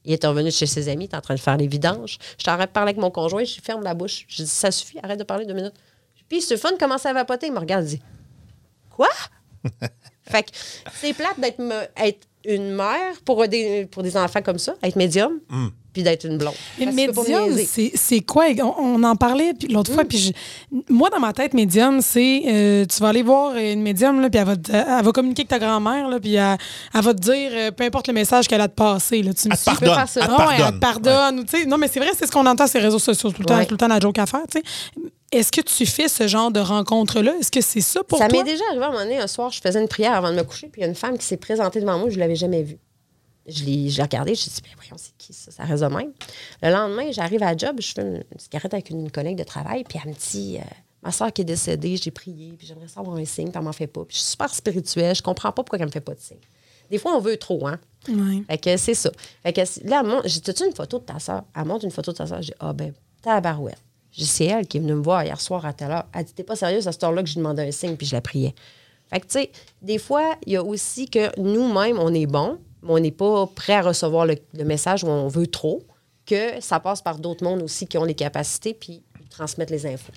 il est revenu chez ses amis, il est en train de faire les vidanges. Je t'arrête de parler avec mon conjoint, je ferme la bouche. Je dis, ça suffit, arrête de parler deux minutes. Puis, c'est fun de commencer à vapoter. Il me regarde, il dit, quoi? fait que c'est plate d'être me- être une mère pour des, pour des enfants comme ça, être médium, puis d'être une blonde. Mais peux médium, c'est c'est quoi? On, on en parlait puis l'autre fois. Puis je- moi, dans ma tête, médium, c'est euh, tu vas aller voir une médium, là, puis elle va, te- elle va communiquer avec ta grand-mère, là, puis elle, elle va te dire euh, peu importe le message qu'elle a te passé. Là, tu me Elle pardonne. faire ça. Elle te Ah ouais, elle pardonne. te pardonne. ou Non, mais c'est vrai, c'est ce qu'on entend sur les réseaux sociaux tout le temps, tout le temps la joke à faire. tu sais. Est-ce que tu fais ce genre de rencontre-là? Est-ce que c'est ça pour ça toi? m'est déjà arrivé à un moment donné, un soir, je faisais une prière avant de me coucher, puis il y a une femme qui s'est présentée devant moi, je ne l'avais jamais vue. Je l'ai je l'ai regardée, je me suis dit, voyons, c'est qui ça? Ça reste de même. Le lendemain, j'arrive à la job, je fais une, une cigarette avec une collègue de travail, puis elle me dit, euh, ma soeur qui est décédée, j'ai prié, puis j'aimerais savoir un signe, puis elle m'en fait pas. Puis je suis super spirituelle, je comprends pas pourquoi elle me fait pas de signe. Des fois, on veut trop, hein? Ouais. Fait que c'est ça. Fait que là, elle montre- j'ai une photo de ta soeur? Elle montre une photo de ta soeur. J'ai ah ben, tabarouette. J'ai dit, c'est elle qui est venue me voir hier soir à telle heure. Elle dit, t'es pas sérieuse à cette heure-là que je lui demandais un signe, puis je la priais. Fait que, tu sais, des fois, il y a aussi que nous-mêmes, on est bon, mais on n'est pas prêt à recevoir le, le message où on veut trop, que ça passe par d'autres mondes aussi qui ont les capacités, puis ils transmettent les infos.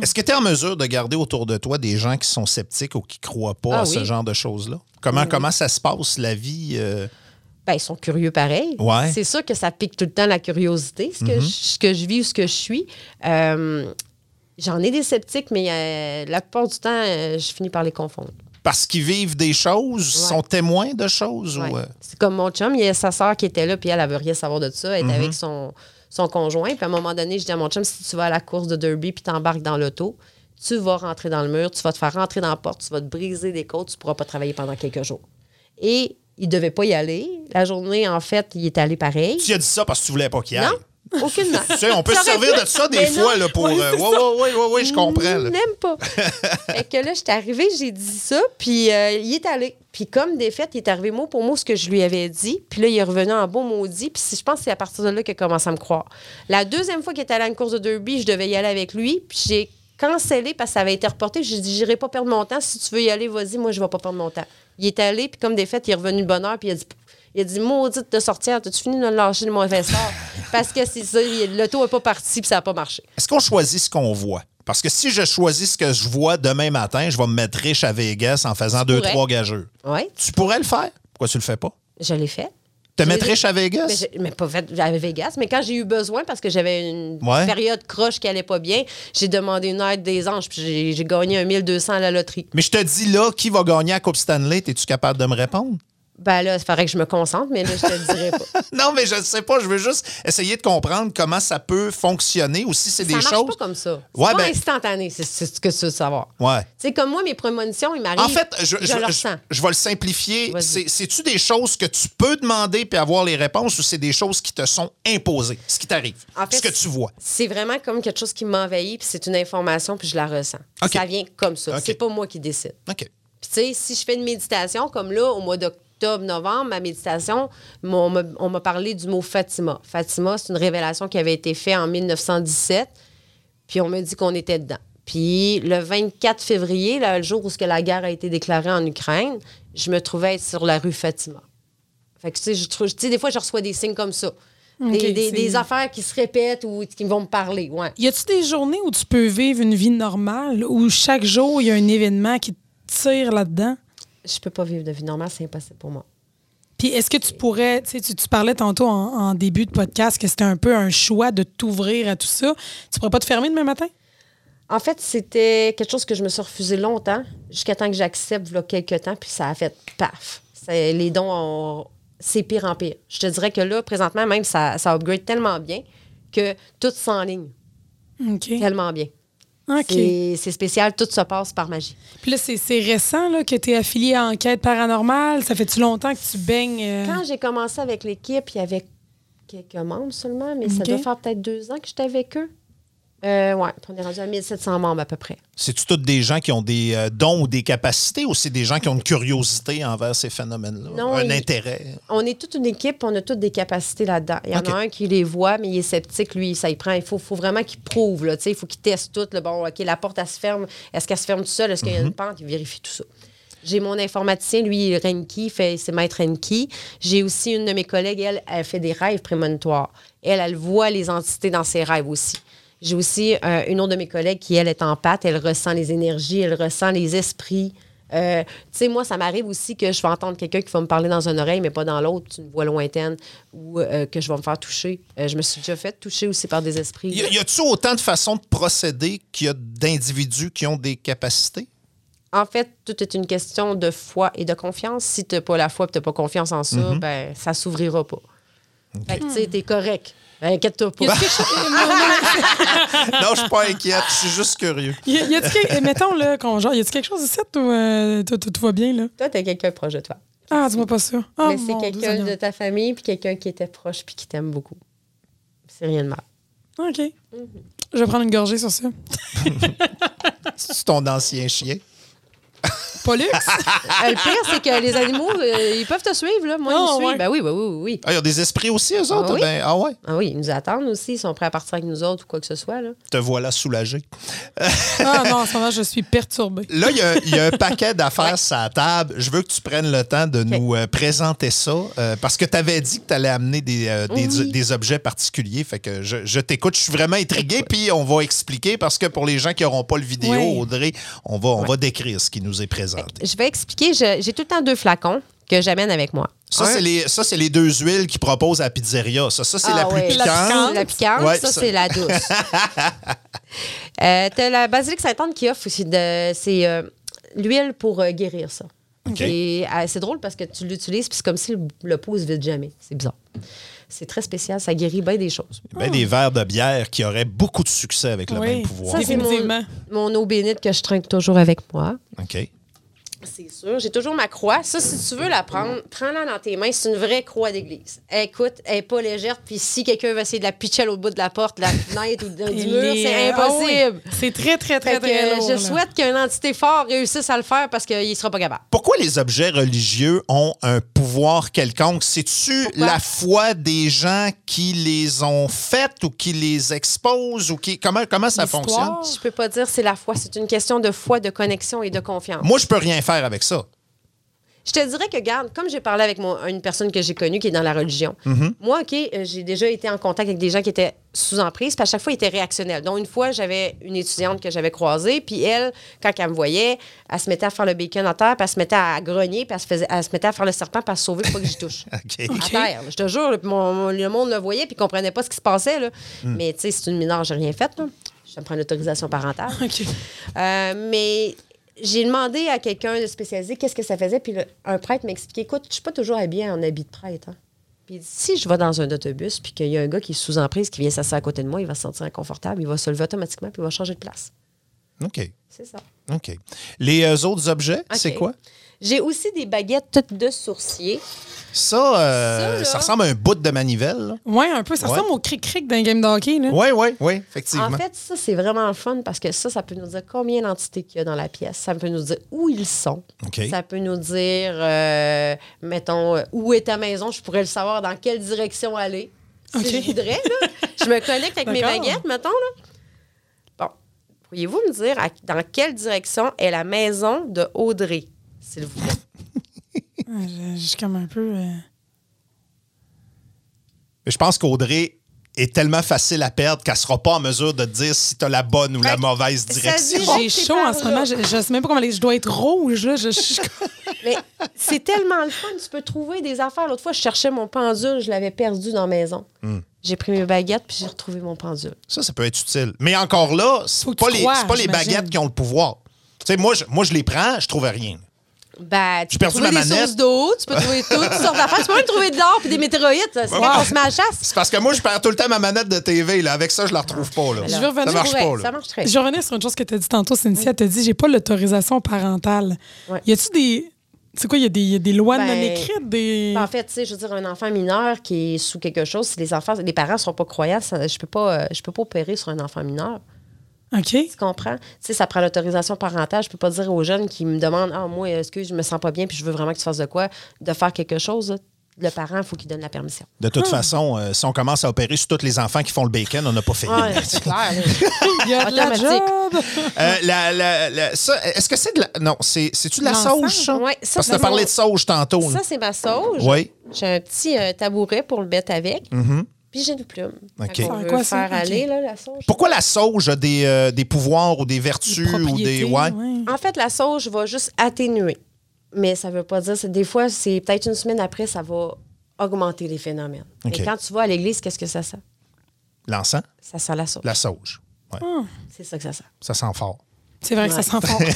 Est-ce que tu es en mesure de garder autour de toi des gens qui sont sceptiques ou qui croient pas Ah à ce genre de choses-là? Comment, comment ça se passe, la vie? euh, Ben, ils sont curieux pareil. Ouais. C'est sûr que ça pique tout le temps la curiosité, ce que, je, ce que je vis ou ce que je suis. Euh, J'en ai des sceptiques, mais euh, la plupart du temps, euh, je finis par les confondre. parce qu'ils vivent des choses, Ouais. sont témoins de choses? Ouais. Ou, C'est comme mon chum, il y a sa sœur qui était là, puis elle, elle veut rien savoir de ça. Elle Mhm. était avec son, son conjoint. Puis à un moment donné, je dis à mon chum, si tu vas à la course de derby puis t'embarques dans l'auto, tu vas rentrer dans le mur, tu vas te faire rentrer dans la porte, tu vas te briser des côtes, tu pourras pas travailler pendant quelques jours. Et il devait pas y aller. La journée, en fait, il est allé pareil. Tu as dit ça parce que tu voulais pas qu'il y aille. Non, aucunement. Tu sais, on peut se servir de ça des Mais fois non. là, pour. Ouais, euh, c'est ouais, ouais, ouais, ouais, ouais, je comprends. là. N'aime pas. fait que là, j'étais arrivée, j'ai dit ça, puis euh, il est allé. Puis comme des faits, il est arrivé mot pour mot ce que je lui avais dit. Puis là, il est revenu en beau maudit. Puis je pense que c'est à partir de là qu'il a commencé à me croire. La deuxième fois qu'il est allé à une course de derby, je devais y aller avec lui. Puis j'ai cancellé parce que ça avait été reporté. J'ai dit, j'irai pas perdre mon temps. Si tu veux y aller, vas-y, moi, je vais pas perdre mon temps. Il est allé, puis comme des faits, il est revenu de bonne heure, puis il a dit... Il a dit, maudite de sortir, t'as-tu fini de lâcher le mauvais sort? Parce que c'est ça, l'auto n'est pas parti, puis ça n'a pas marché. Est-ce qu'on choisit ce qu'on voit? Parce que si je choisis ce que je vois demain matin, je vais me mettre riche à Vegas en faisant deux, pourrais. trois gageux. Oui, Tu pourrais le faire? Pourquoi tu le fais pas? je l'ai fait. Te mettre riche à Vegas? Mais, pas fait à Vegas, mais quand j'ai eu besoin, parce que j'avais une Ouais. période croche qui allait pas bien, j'ai demandé une aide des anges, puis j'ai- gagné un 1200 à la loterie. Mais je te dis là, qui va gagner à Coupe Stanley? Es-tu capable de me répondre? Ben là, il faudrait que je me concentre, mais là, je te le dirai pas. Non, mais je ne sais pas. Je veux juste essayer de comprendre comment ça peut fonctionner ou si c'est ça des marche choses. pas comme ça. C'est Ouais, pas ben- instantané, c'est ce que tu veux savoir. Ouais. C'est comme moi, mes prémonitions, ils m'arrivent. En fait, je, je, je- le je- ressens. je vais le simplifier. C'est-tu des choses que tu peux demander puis avoir les réponses ou c'est des choses qui te sont imposées, ce qui t'arrive, En fait, ce que tu vois? C'est vraiment comme quelque chose qui m'envahit, puis c'est une information, puis je la ressens. Ça vient comme ça. OK. C'est pas moi qui décide. OK. Puis, tu sais, si je fais une méditation, comme là, au mois d'octobre, novembre, ma méditation, on m'a- parlé du mot Fatima. Fatima, c'est une révélation qui avait été faite en 1917, puis on m'a dit qu'on était dedans. Puis le 24 février, là, le jour où ce que la guerre a été déclarée en Ukraine, je me trouvais être sur la rue Fatima. Fait que, tu sais, je trouve, tu sais, des fois, je reçois des signes comme ça. Des affaires qui se répètent ou qui vont me parler, ouais. Y a-tu des journées où tu peux vivre une vie normale, où chaque jour, il y a un événement qui te tire là-dedans? Je peux pas vivre de vie normale, c'est impossible pour moi. Puis est-ce que tu pourrais, tu sais, tu, parlais tantôt en, en début de podcast que c'était un peu un choix de t'ouvrir à tout ça. Tu pourrais pas te fermer demain matin? En fait, c'était quelque chose que je me suis refusé longtemps, jusqu'à temps que j'accepte, a quelques temps, puis ça a fait paf. Les dons, ont- c'est pire en pire. Je te dirais que là, présentement, même, ça, ça upgrade tellement bien que tout s'enligne OK. tellement bien. C'est spécial, tout se passe par magie. Puis là, c'est récent là, que tu es affilié à Enquête paranormale. Ça fait-tu longtemps que tu baignes? euh, Quand j'ai commencé avec l'équipe, il y avait quelques membres seulement, mais ça doit faire peut-être deux ans que j'étais avec eux. Euh, puis on est rendu à 1700 membres à peu près. C'est-tu tous des gens qui ont des euh, dons ou des capacités ou c'est des gens qui ont une curiosité envers ces phénomènes-là? Non, un il- intérêt? On est toute une équipe, on a toutes des capacités là-dedans. Il y en a un qui les voit, mais il est sceptique, lui, ça y prend. Il faut, faut vraiment qu'il prouve, là, tu sais, il faut qu'il teste tout. là. Bon, OK, la porte, elle se ferme. Est-ce qu'elle se ferme tout seul? Est-ce qu'il y a une pente? Il vérifie tout ça. J'ai mon informaticien, lui, Renki, fait, c'est maître Renki. J'ai aussi une de mes collègues, elle, elle fait des rêves prémonitoires. Elle, elle voit les entités dans ses rêves aussi. J'ai aussi euh, une autre de mes collègues qui, elle, est en pâte. Elle ressent les énergies, elle ressent les esprits. Euh, tu sais, moi, ça m'arrive aussi que je vais entendre quelqu'un qui va me parler dans une oreille, mais pas dans l'autre, une voix lointaine, ou euh, que je vais me faire toucher. Euh, je me suis déjà fait toucher aussi par des esprits. Y a-tu autant de façons de procéder qu'il y a d'individus qui ont des capacités? En fait, tout est une question de foi et de confiance. Si tu n'as pas la foi et tu n'as pas confiance en ça, Mm-hmm. ben ça s'ouvrira pas. Fait que, tu t'es correct. Inquiète-toi Y pas. a-tu quelque chose- non, je suis pas inquiète, je suis juste curieux. Y a- y a-tu quelque- mettons, là, qu'on genre, y a-tu quelque chose ici ou euh, tout, va bien, là? Toi, t'as quelqu'un proche de toi. Ah, dis-moi pas ça. Oh, Mais c'est quelqu'un de ta famille, puis quelqu'un qui était proche, puis qui t'aime beaucoup. C'est rien de mal. OK. Je vais prendre une gorgée sur ça. C'est ton ancien chien? Pollux? Le pire, c'est que les animaux, euh, ils peuvent te suivre, là. Moi, Ah, ils me suivent. ouais. Ben oui, oui, oui, oui. Ah, il y a des esprits aussi, eux autres? Ah oui? Ben, ah ouais, Ah oui, ils nous attendent aussi. Ils sont prêts à partir avec nous autres ou quoi que ce soit, là. te voilà soulagé. Ah non, en ce moment, je suis perturbée. Là, il y a- il y, a un paquet d'affaires sur la table. Je veux que tu prennes le temps de nous euh, présenter ça euh, parce que tu avais dit que tu allais amener des, euh, des, Oui. des objets particuliers. Fait que je, je t'écoute. Je suis vraiment intrigué. Puis on va expliquer parce que pour les gens qui n'auront pas le vidéo, Oui. Audrey, on va, on va décrire ce qui nous est présenté. Je vais expliquer. J'ai tout le temps deux flacons que j'amène avec moi. Ça, c'est les, ça, c'est les deux huiles qu'ils proposent à la pizzeria. Ça, ça c'est Ah la plus piquante. La piquante. La piquante, Ouais, ça, ça- c'est la douce. euh, T'as la basilic Sainte-Anne qui offre aussi de. C'est euh, l'huile pour euh, guérir ça. Euh, c'est drôle parce que tu l'utilises, puis c'est comme si le, le pot se vide jamais. C'est bizarre. C'est très spécial, ça guérit bien des choses. Ben, des verres de bière qui auraient beaucoup de succès avec le Oui. même pouvoir. Ça, c'est mon, Définitivement. mon eau bénite que je trinque toujours avec moi. OK. C'est sûr. J'ai toujours ma croix. Ça, si tu veux la prendre, prends-la dans tes mains. C'est une vraie croix d'église. Écoute, elle n'est pas légère. Puis si quelqu'un va essayer de la pitcher à l'autre bout de la porte, de la fenêtre ou de- du mur, est- c'est Ah oui. impossible. C'est très, très, très, Fait très lourd, je souhaite qu'une entité forte réussisse à le faire parce qu'il ne sera pas capable. Pourquoi les objets religieux ont un pouvoir quelconque? C'est-tu la foi des gens qui les ont faites ou qui les exposent ou qui comment comment ça fonctionne? Je peux pas dire c'est la foi. C'est une question de foi, de connexion et de confiance. Moi, je peux rien faire avec ça. Je te dirais que, garde, comme j'ai parlé avec mon- une personne que j'ai connue qui est dans la religion, moi, OK, euh, j'ai déjà été en contact avec des gens qui étaient sous emprise, puis à chaque fois, ils étaient réactionnels. Donc, une fois, j'avais une étudiante que j'avais croisée, puis elle, quand elle me voyait, elle se mettait à faire le bacon à terre, puis elle se mettait à grogner, puis elle se, faisait, elle se mettait à faire le serpent, puis à se sauver pour pas que j'y touche. OK. À terre, je te jure, mon- mon- le monde le voyait, puis comprenait pas ce qui se passait. Là. Mais, tu sais, c'est une mineure, j'ai rien fait. Là. Je me prendre l'autorisation parentale. OK. Euh, mais j'ai demandé à quelqu'un de spécialisé qu'est-ce que ça faisait, puis le- un prêtre m'a expliqué écoute, je suis pas toujours habillée en habit de prêtre. hein. Puis si je vais dans un autobus, puis qu'il y a un gars qui est sous emprise, qui vient s'asseoir à côté de moi, il va se sentir inconfortable, il va se lever automatiquement, puis il va changer de place. OK. C'est ça. OK. Les euh, autres objets, c'est quoi? J'ai aussi des baguettes toutes de sourcier. Ça, euh, Ça, là- ça ressemble à un bout de manivelle. Ouais, un peu. Ça Ouais. ressemble au cric-cric d'un game de hockey. Là. Oui, oui, oui, effectivement. En fait, ça, c'est vraiment le fun parce que ça, ça peut nous dire combien d'entités qu'il y a dans la pièce. Ça peut nous dire où ils sont. OK. Ça peut nous dire, euh, mettons, euh, où est ta maison. Je pourrais le savoir dans quelle direction aller. Si je voudrais, là. Je me connecte avec mes baguettes, mettons, là. Bon. Pourriez-vous me dire à- dans quelle direction est la maison de Audrey, s'il vous plaît? Ouais, je, je suis comme un peu. euh, Mais Je pense qu'Audrey est tellement facile à perdre qu'elle ne sera pas en mesure de te dire si tu as la bonne ou la mauvaise direction. J'ai chaud en ce moment. Je, je sais même pas comment aller. Je dois être rouge. Là. Je, je- Mais c'est tellement le fun. Tu peux trouver des affaires. L'autre fois, je cherchais mon pendule. Je l'avais perdu dans la maison. Hmm. J'ai pris mes baguettes puis j'ai retrouvé mon pendule. Ça, ça peut être utile. Mais encore là, c'est pas, les, crois, pas les baguettes qui ont le pouvoir. Tu sais, moi je, moi, je les prends, je trouve rien. Ben, tu peux trouver des manette. sources d'eau, tu peux trouver toutes sortes d'affaires. Tu peux même trouver de l'or puis des météorites. C'est Ouais. quand on se met à la chasse. C'est parce que moi, je perds tout le temps ma manette de TV. Là. Avec ça, je la retrouve pas. Là. Je vais revenir ça marche pas. Là. ça marche très je sur une chose que tu as dit tantôt, Cynthia. Tu as dit j'ai pas l'autorisation parentale. Ouais. Y a-tu des. C'est quoi? Il y, a des- y a des lois Ben, non écrites? Des... En fait, tu sais, je veux dire, un enfant mineur qui est sous quelque chose, si les enfants, les parents ne sont pas croyants, ça- je peux pas, euh, je peux pas opérer sur un enfant mineur. OK. Tu comprends? Tu sais, ça prend l'autorisation parentale. Je peux pas dire aux jeunes qui me demandent Ah, moi, est-ce que je me sens pas bien puis je veux vraiment que tu fasses de quoi, de faire quelque chose. Le parent, il faut qu'il donne la permission. De toute façon, euh, si on commence à opérer sur tous les enfants qui font le bacon, on n'a pas fait. Ouais, c'est clair. Il y a de la Automatique. job. Euh, la- la- la- ça, est-ce que c'est de la. Non, c'est, c'est-tu de la sauge, ça? Ouais, ça, Parce que tu parlé de sauge tantôt. Ça, c'est ma sauge. Oui. J'ai un petit euh, tabouret pour le mettre avec. Puis j'ai une plume. OK. Veut quoi, faire aller là, la sauge. Pourquoi la sauge a des, euh, des pouvoirs ou des vertus ou des. Ouais. ouais. En fait, la sauge va juste atténuer. Mais ça veut pas dire. c'est- Des fois, c'est peut-être une semaine après, ça va augmenter les phénomènes. Et quand tu vas à l'église, qu'est-ce que ça sent? L'encens, Ça sent la sauge. la sauge. Ouais. C'est ça que ça sent. Ça sent fort. C'est vrai que ça sent fort. si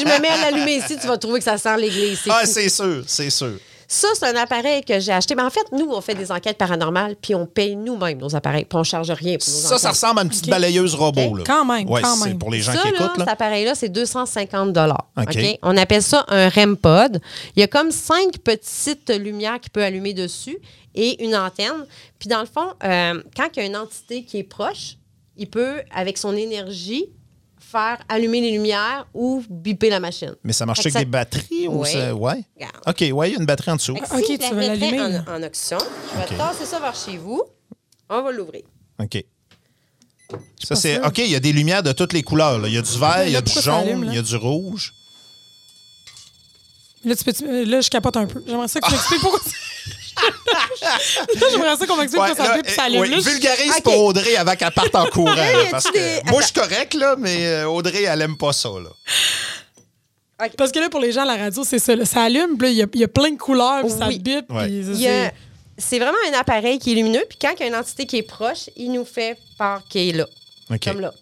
je me mets à l'allumer ici, tu vas trouver que ça sent l'église. Ah, c'est sûr, c'est sûr. Ça, c'est un appareil que j'ai acheté. Mais en fait, nous, on fait des enquêtes paranormales, puis on paye nous-mêmes nos appareils, puis on charge rien pour nos Ça, ça ressemble à une petite balayeuse robot. Là. Quand même, Ouais, quand c'est même. pour les gens ça, qui là, écoutent. cet Là. appareil-là, c'est 250 OK. OK? On appelle ça un REM-pod. Il y a comme cinq petites lumières qui peut allumer dessus et une antenne. Puis dans le fond, euh, quand il y a une entité qui est proche, il peut, avec son énergie, faire allumer les lumières ou biper la machine. Mais ça marche avec ça- des batteries ou Ouais. ça? Ouais. Regarde. OK, ouais, il y a une batterie en dessous. OK, tu la mettrais l'allumer, en, en option, je vais tasser ça vers chez vous. On va l'ouvrir. OK. Ça, c'est. OK, il y a des lumières de toutes les couleurs. là. Il y a du vert, il y a du jaune, il y a du rouge. Là, tu peux, là, je capote un peu. J'aimerais ça que tu m'expliques pourquoi. Là, j'aimerais ça qu'on m'explique Ouais, pourquoi ça là, fait puis ça allume. là, je- vulgarise pour Audrey avant qu'elle parte en courant. là, y a-tu parce que des- moi, je suis correct, là, mais euh, Audrey, elle aime pas ça. Là. Parce que là, pour les gens à la radio, c'est ça. là, ça allume, puis il y a- il y, a plein de couleurs, puis ça Oui. bip. Ouais. c'est- vraiment un appareil qui est lumineux, puis quand il y a une entité qui est proche, il nous fait part qu'il est là. Comme là.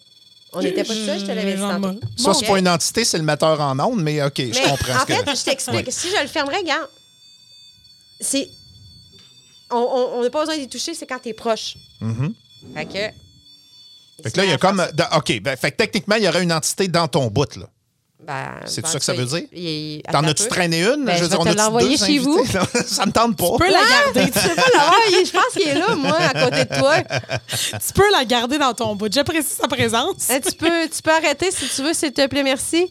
On n'était pas ça, je te l'avais dit tantôt. Ça, c'est pas une entité, c'est le metteur en onde, mais OK, je comprends en ce que. fait, je t'explique. Si je le fermerais, regarde, c'est. On- On on n'a pas besoin d'y toucher, c'est quand t'es proche. Mhm. Fait que. Fait que là, il y a comme. dans- OK, ben, fait que techniquement, il y aurait une entité dans ton bout, là. Ben, C'est ben, ça que ça veut dire? T'en as-tu traîné une? Ben, je vais on te a-tu l'envoyer deux chez vous. ça me tente pas. Tu peux la garder. Tu peux pas l'avoir, je pense qu'il est là, moi, à côté de toi. tu peux la garder dans ton bout. J'apprécie sa présence. Hein, tu, peux, tu peux arrêter si tu veux, s'il te plaît, merci.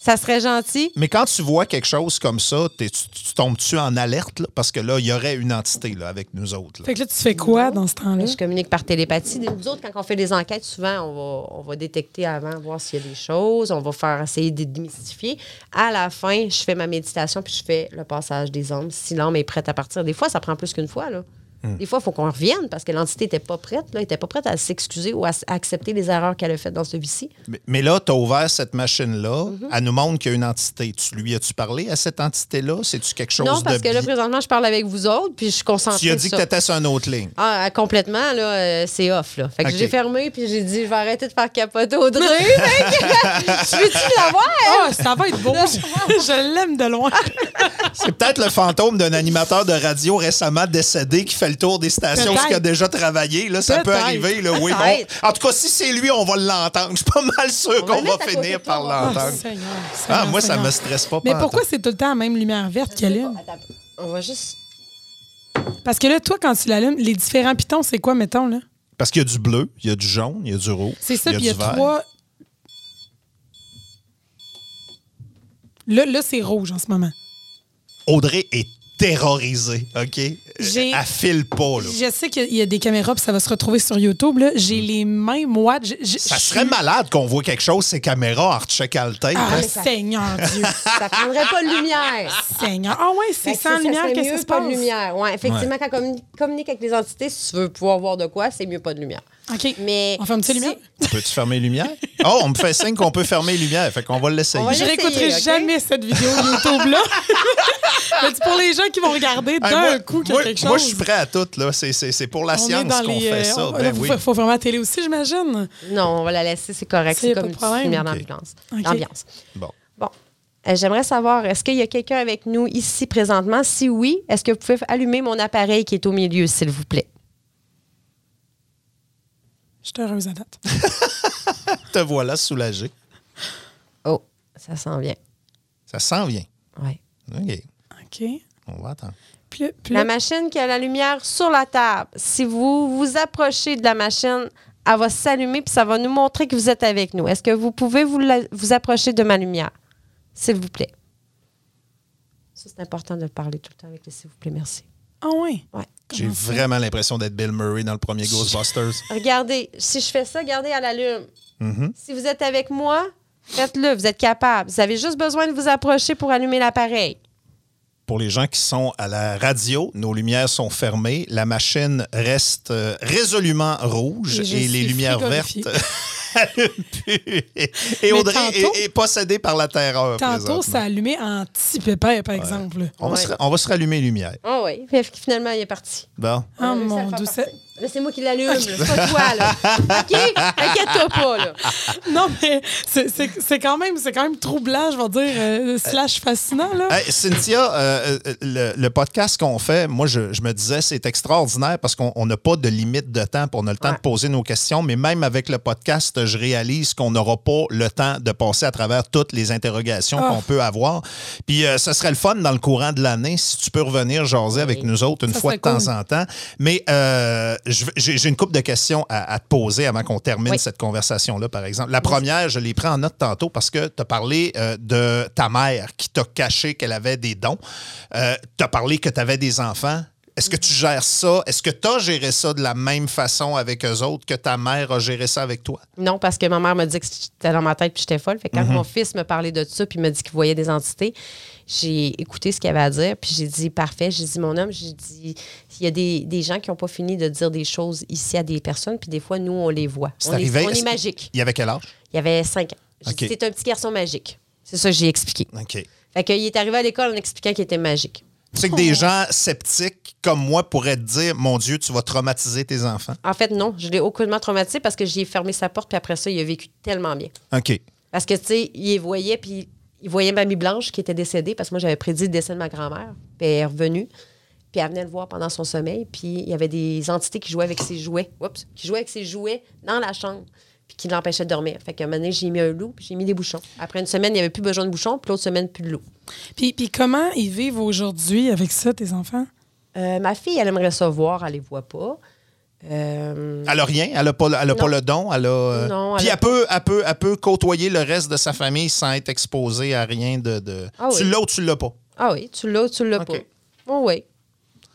Ça serait gentil. Mais quand tu vois quelque chose comme ça, tu, tu tombes-tu en alerte? là? Parce que là, il y aurait une entité là, avec nous autres. là. Fait que là, tu fais quoi dans ce temps-là? Je communique par télépathie. Nous autres, quand on fait des enquêtes, souvent, on va, on va détecter avant, voir s'il y a des choses. On va faire essayer de démystifier. À la fin, je fais ma méditation puis je fais le passage des hommes. Si l'âme est prête à partir. Des fois, ça prend plus qu'une fois. Là. Des fois, il faut qu'on revienne parce que l'entité n'était pas prête. Elle n'était pas prête à s'excuser ou à, accepter les erreurs qu'elle a faites dans ce vie-ci. Mais, mais là, tu as ouvert cette machine-là. Mhm. Elle nous montre qu'il y a une entité. Tu lui as-tu parlé à cette entité-là? C'est-tu quelque chose non, parce de que là, présentement, je parle avec vous autres, puis je suis concentrée Tu as dit sur que tu étais sur une autre ligne. Ah, ah, complètement, là, euh, c'est off, là. Fait que j'ai fermé, puis j'ai dit, je vais arrêter de faire capoter Audrey. Je veux-tu l'avoir? Ah, ça va être beau. je l'aime de loin. C'est peut-être le fantôme d'un animateur de radio récemment décédé qui fait le tour des stations où il a déjà travaillé. Là, ça peut arriver. Là, oui. On- en tout cas, si c'est lui, on va l'entendre. Je suis pas mal sûr qu'on va finir par l'entendre. Seigneur, Ah, Seigneur, moi, ça Seigneur. me stresse pas. Mais pas pourquoi c'est tout le temps la même lumière verte qui allume? On va juste... Parce que là, toi, quand tu l'allumes, les différents pitons, c'est quoi, mettons, là? Parce qu'il y a du bleu, il y a du jaune, il y a du rouge. C'est ça, puis il y a du vert. trois. Là, là c'est rouge en ce moment. Audrey est terrorisée, OK? J'ai- Elle file pas, là. Je sais qu'il y a des caméras, puis ça va se retrouver sur YouTube. là. J'ai les mêmes watts. Je- je- Ça serait malade qu'on voit quelque chose, ces caméras, en recheckant le. Ah, hein? ça- Seigneur Dieu. Ça prendrait pas de lumière. Seigneur. Ah, ouais, c'est Fait sans lumière que ça se pas passe? de lumière. Ouais, effectivement, quand on communi- communique avec les entités, si tu veux pouvoir voir de quoi, c'est mieux pas de lumière. OK. Mais On ferme-tu les lumières? Peux-tu fermer les lumières? Oh, on me fait signe qu'on peut fermer les lumières. Fait qu'on va l'essayer. On va Je réécouterai jamais cette vidéo YouTube-là. Mais c'est pour les gens qui vont regarder Hey, d'un moi, coup qu'il y a moi- quelque chose. moi, je suis prêt à tout. là. C'est- C'est c'est pour la science qu'on les, fait euh, ça. on- Ben là, oui. faut, faut vraiment la télé aussi, j'imagine. Non, on va la laisser, c'est correct. C'est comme une lumière d'ambiance. OK. d'ambiance. Bon. Bon. Euh, J'aimerais savoir, est-ce qu'il y a quelqu'un avec nous ici présentement? Si oui, est-ce que vous pouvez allumer mon appareil qui est au milieu, s'il vous plaît? Je suis heureuse à date. Te voilà soulagé. Oh, ça sent bien. Ça s'en vient. Oui. OK. OK. On va attendre. La machine qui a la lumière sur la table, si vous vous approchez de la machine, elle va s'allumer puis ça va nous montrer que vous êtes avec nous. Est-ce que vous pouvez vous, la- vous approcher de ma lumière? S'il vous plaît? Ça, c'est important de parler tout le temps avec les s'il vous plaît, merci. Ah, ouais. Ouais. J'ai vraiment l'impression d'être Bill Murray dans le premier Ghostbusters. Regardez, si je fais ça, regardez, elle allume. Mhm. Si vous êtes avec moi, faites-le, vous êtes capable. Vous avez juste besoin de vous approcher pour allumer l'appareil. Pour les gens qui sont à la radio, nos lumières sont fermées. La machine reste euh, résolument rouge Et les lumières vertes plus. Et, Audrey tantôt- est, est possédée par la terreur. Tantôt, ça allumé en petit pépère, par exemple. On, va se, on va se rallumer les lumières. Ah oui, Puis finalement, il est parti. Bon. Ah, à mon Dieu. Là, c'est moi qui l'allume, c'est pas toi, là. OK? Inquiète-toi pas, là. Non, mais c'est- c'est c'est quand, même- c'est quand même troublant, je vais dire, euh, slash fascinant, là. Hey, Cynthia, euh, euh, le, le podcast qu'on fait, moi, je, je me disais, c'est extraordinaire parce qu'on on n'a pas de limite de temps, puis on a le temps Ouais. de poser nos questions, mais même avec le podcast, je réalise qu'on n'aura pas le temps de passer à travers toutes les interrogations Ah. qu'on peut avoir. Puis euh, ce serait le fun dans le courant de l'année si tu peux revenir jaser avec nous autres une Ça fois de temps en temps. Mais euh, j'ai une couple de questions à, à te poser avant qu'on termine Oui. cette conversation-là, par exemple. La première, je l'ai pris en note tantôt parce que tu as parlé euh, de ta mère qui t'a caché qu'elle avait des dons. tu as parlé que tu avais des enfants. Est-ce que tu gères ça? Est-ce que tu as géré ça de la même façon avec eux autres que ta mère a géré ça avec toi? Non, parce que ma mère m'a dit que c'était dans ma tête puis j'étais folle. Fait que quand mon fils me parlait de ça puis me dit qu'il voyait des entités, j'ai écouté ce qu'il avait à dire puis j'ai dit parfait. J'ai dit mon homme, j'ai dit il y a des, des gens qui n'ont pas fini de dire des choses ici à des personnes puis des fois nous on les voit. C'est On, arrivé- est, on est magique. Il y avait quel âge? Il y avait cinq ans. J'ai OK. dit c'est un petit garçon magique. C'est ça que j'ai expliqué. OK. Fait qu'il est arrivé à l'école en expliquant qu'il était magique. Tu sais que des gens sceptiques comme moi pourraient te dire Mon Dieu, tu vas traumatiser tes enfants. En fait, non, je l'ai aucunement traumatisé parce que j'ai fermé sa porte, puis après ça, il a vécu tellement bien. OK. Parce que, tu sais, il les voyait, puis il voyait Mamie Blanche qui était décédée, parce que moi, j'avais prédit le décès de ma grand-mère, puis elle est revenue. Puis elle venait le voir pendant son sommeil, puis il y avait des entités qui jouaient avec ses jouets, oups, qui jouaient avec ses jouets dans la chambre, puis qui l'empêchaient de dormir. Fait qu'à un moment donné, j'ai mis un loup, puis j'ai mis des bouchons. Après une semaine, il n'y avait plus besoin de bouchons, puis l'autre semaine, plus de loup. Puis, puis comment ils vivent aujourd'hui avec ça, tes enfants? Euh, ma fille, elle aimerait ça voir, elle les voit pas. Euh, Elle a rien, elle n'a pas, elle a pas le don? Elle a, euh, Non, elle Puis a elle, peut, elle, peut, elle peut côtoyer le reste de sa famille sans être exposée à rien de. de... Ah tu oui. l'as ou tu l'as pas? Ah oui, tu l'as ou tu l'as pas. Oh oui.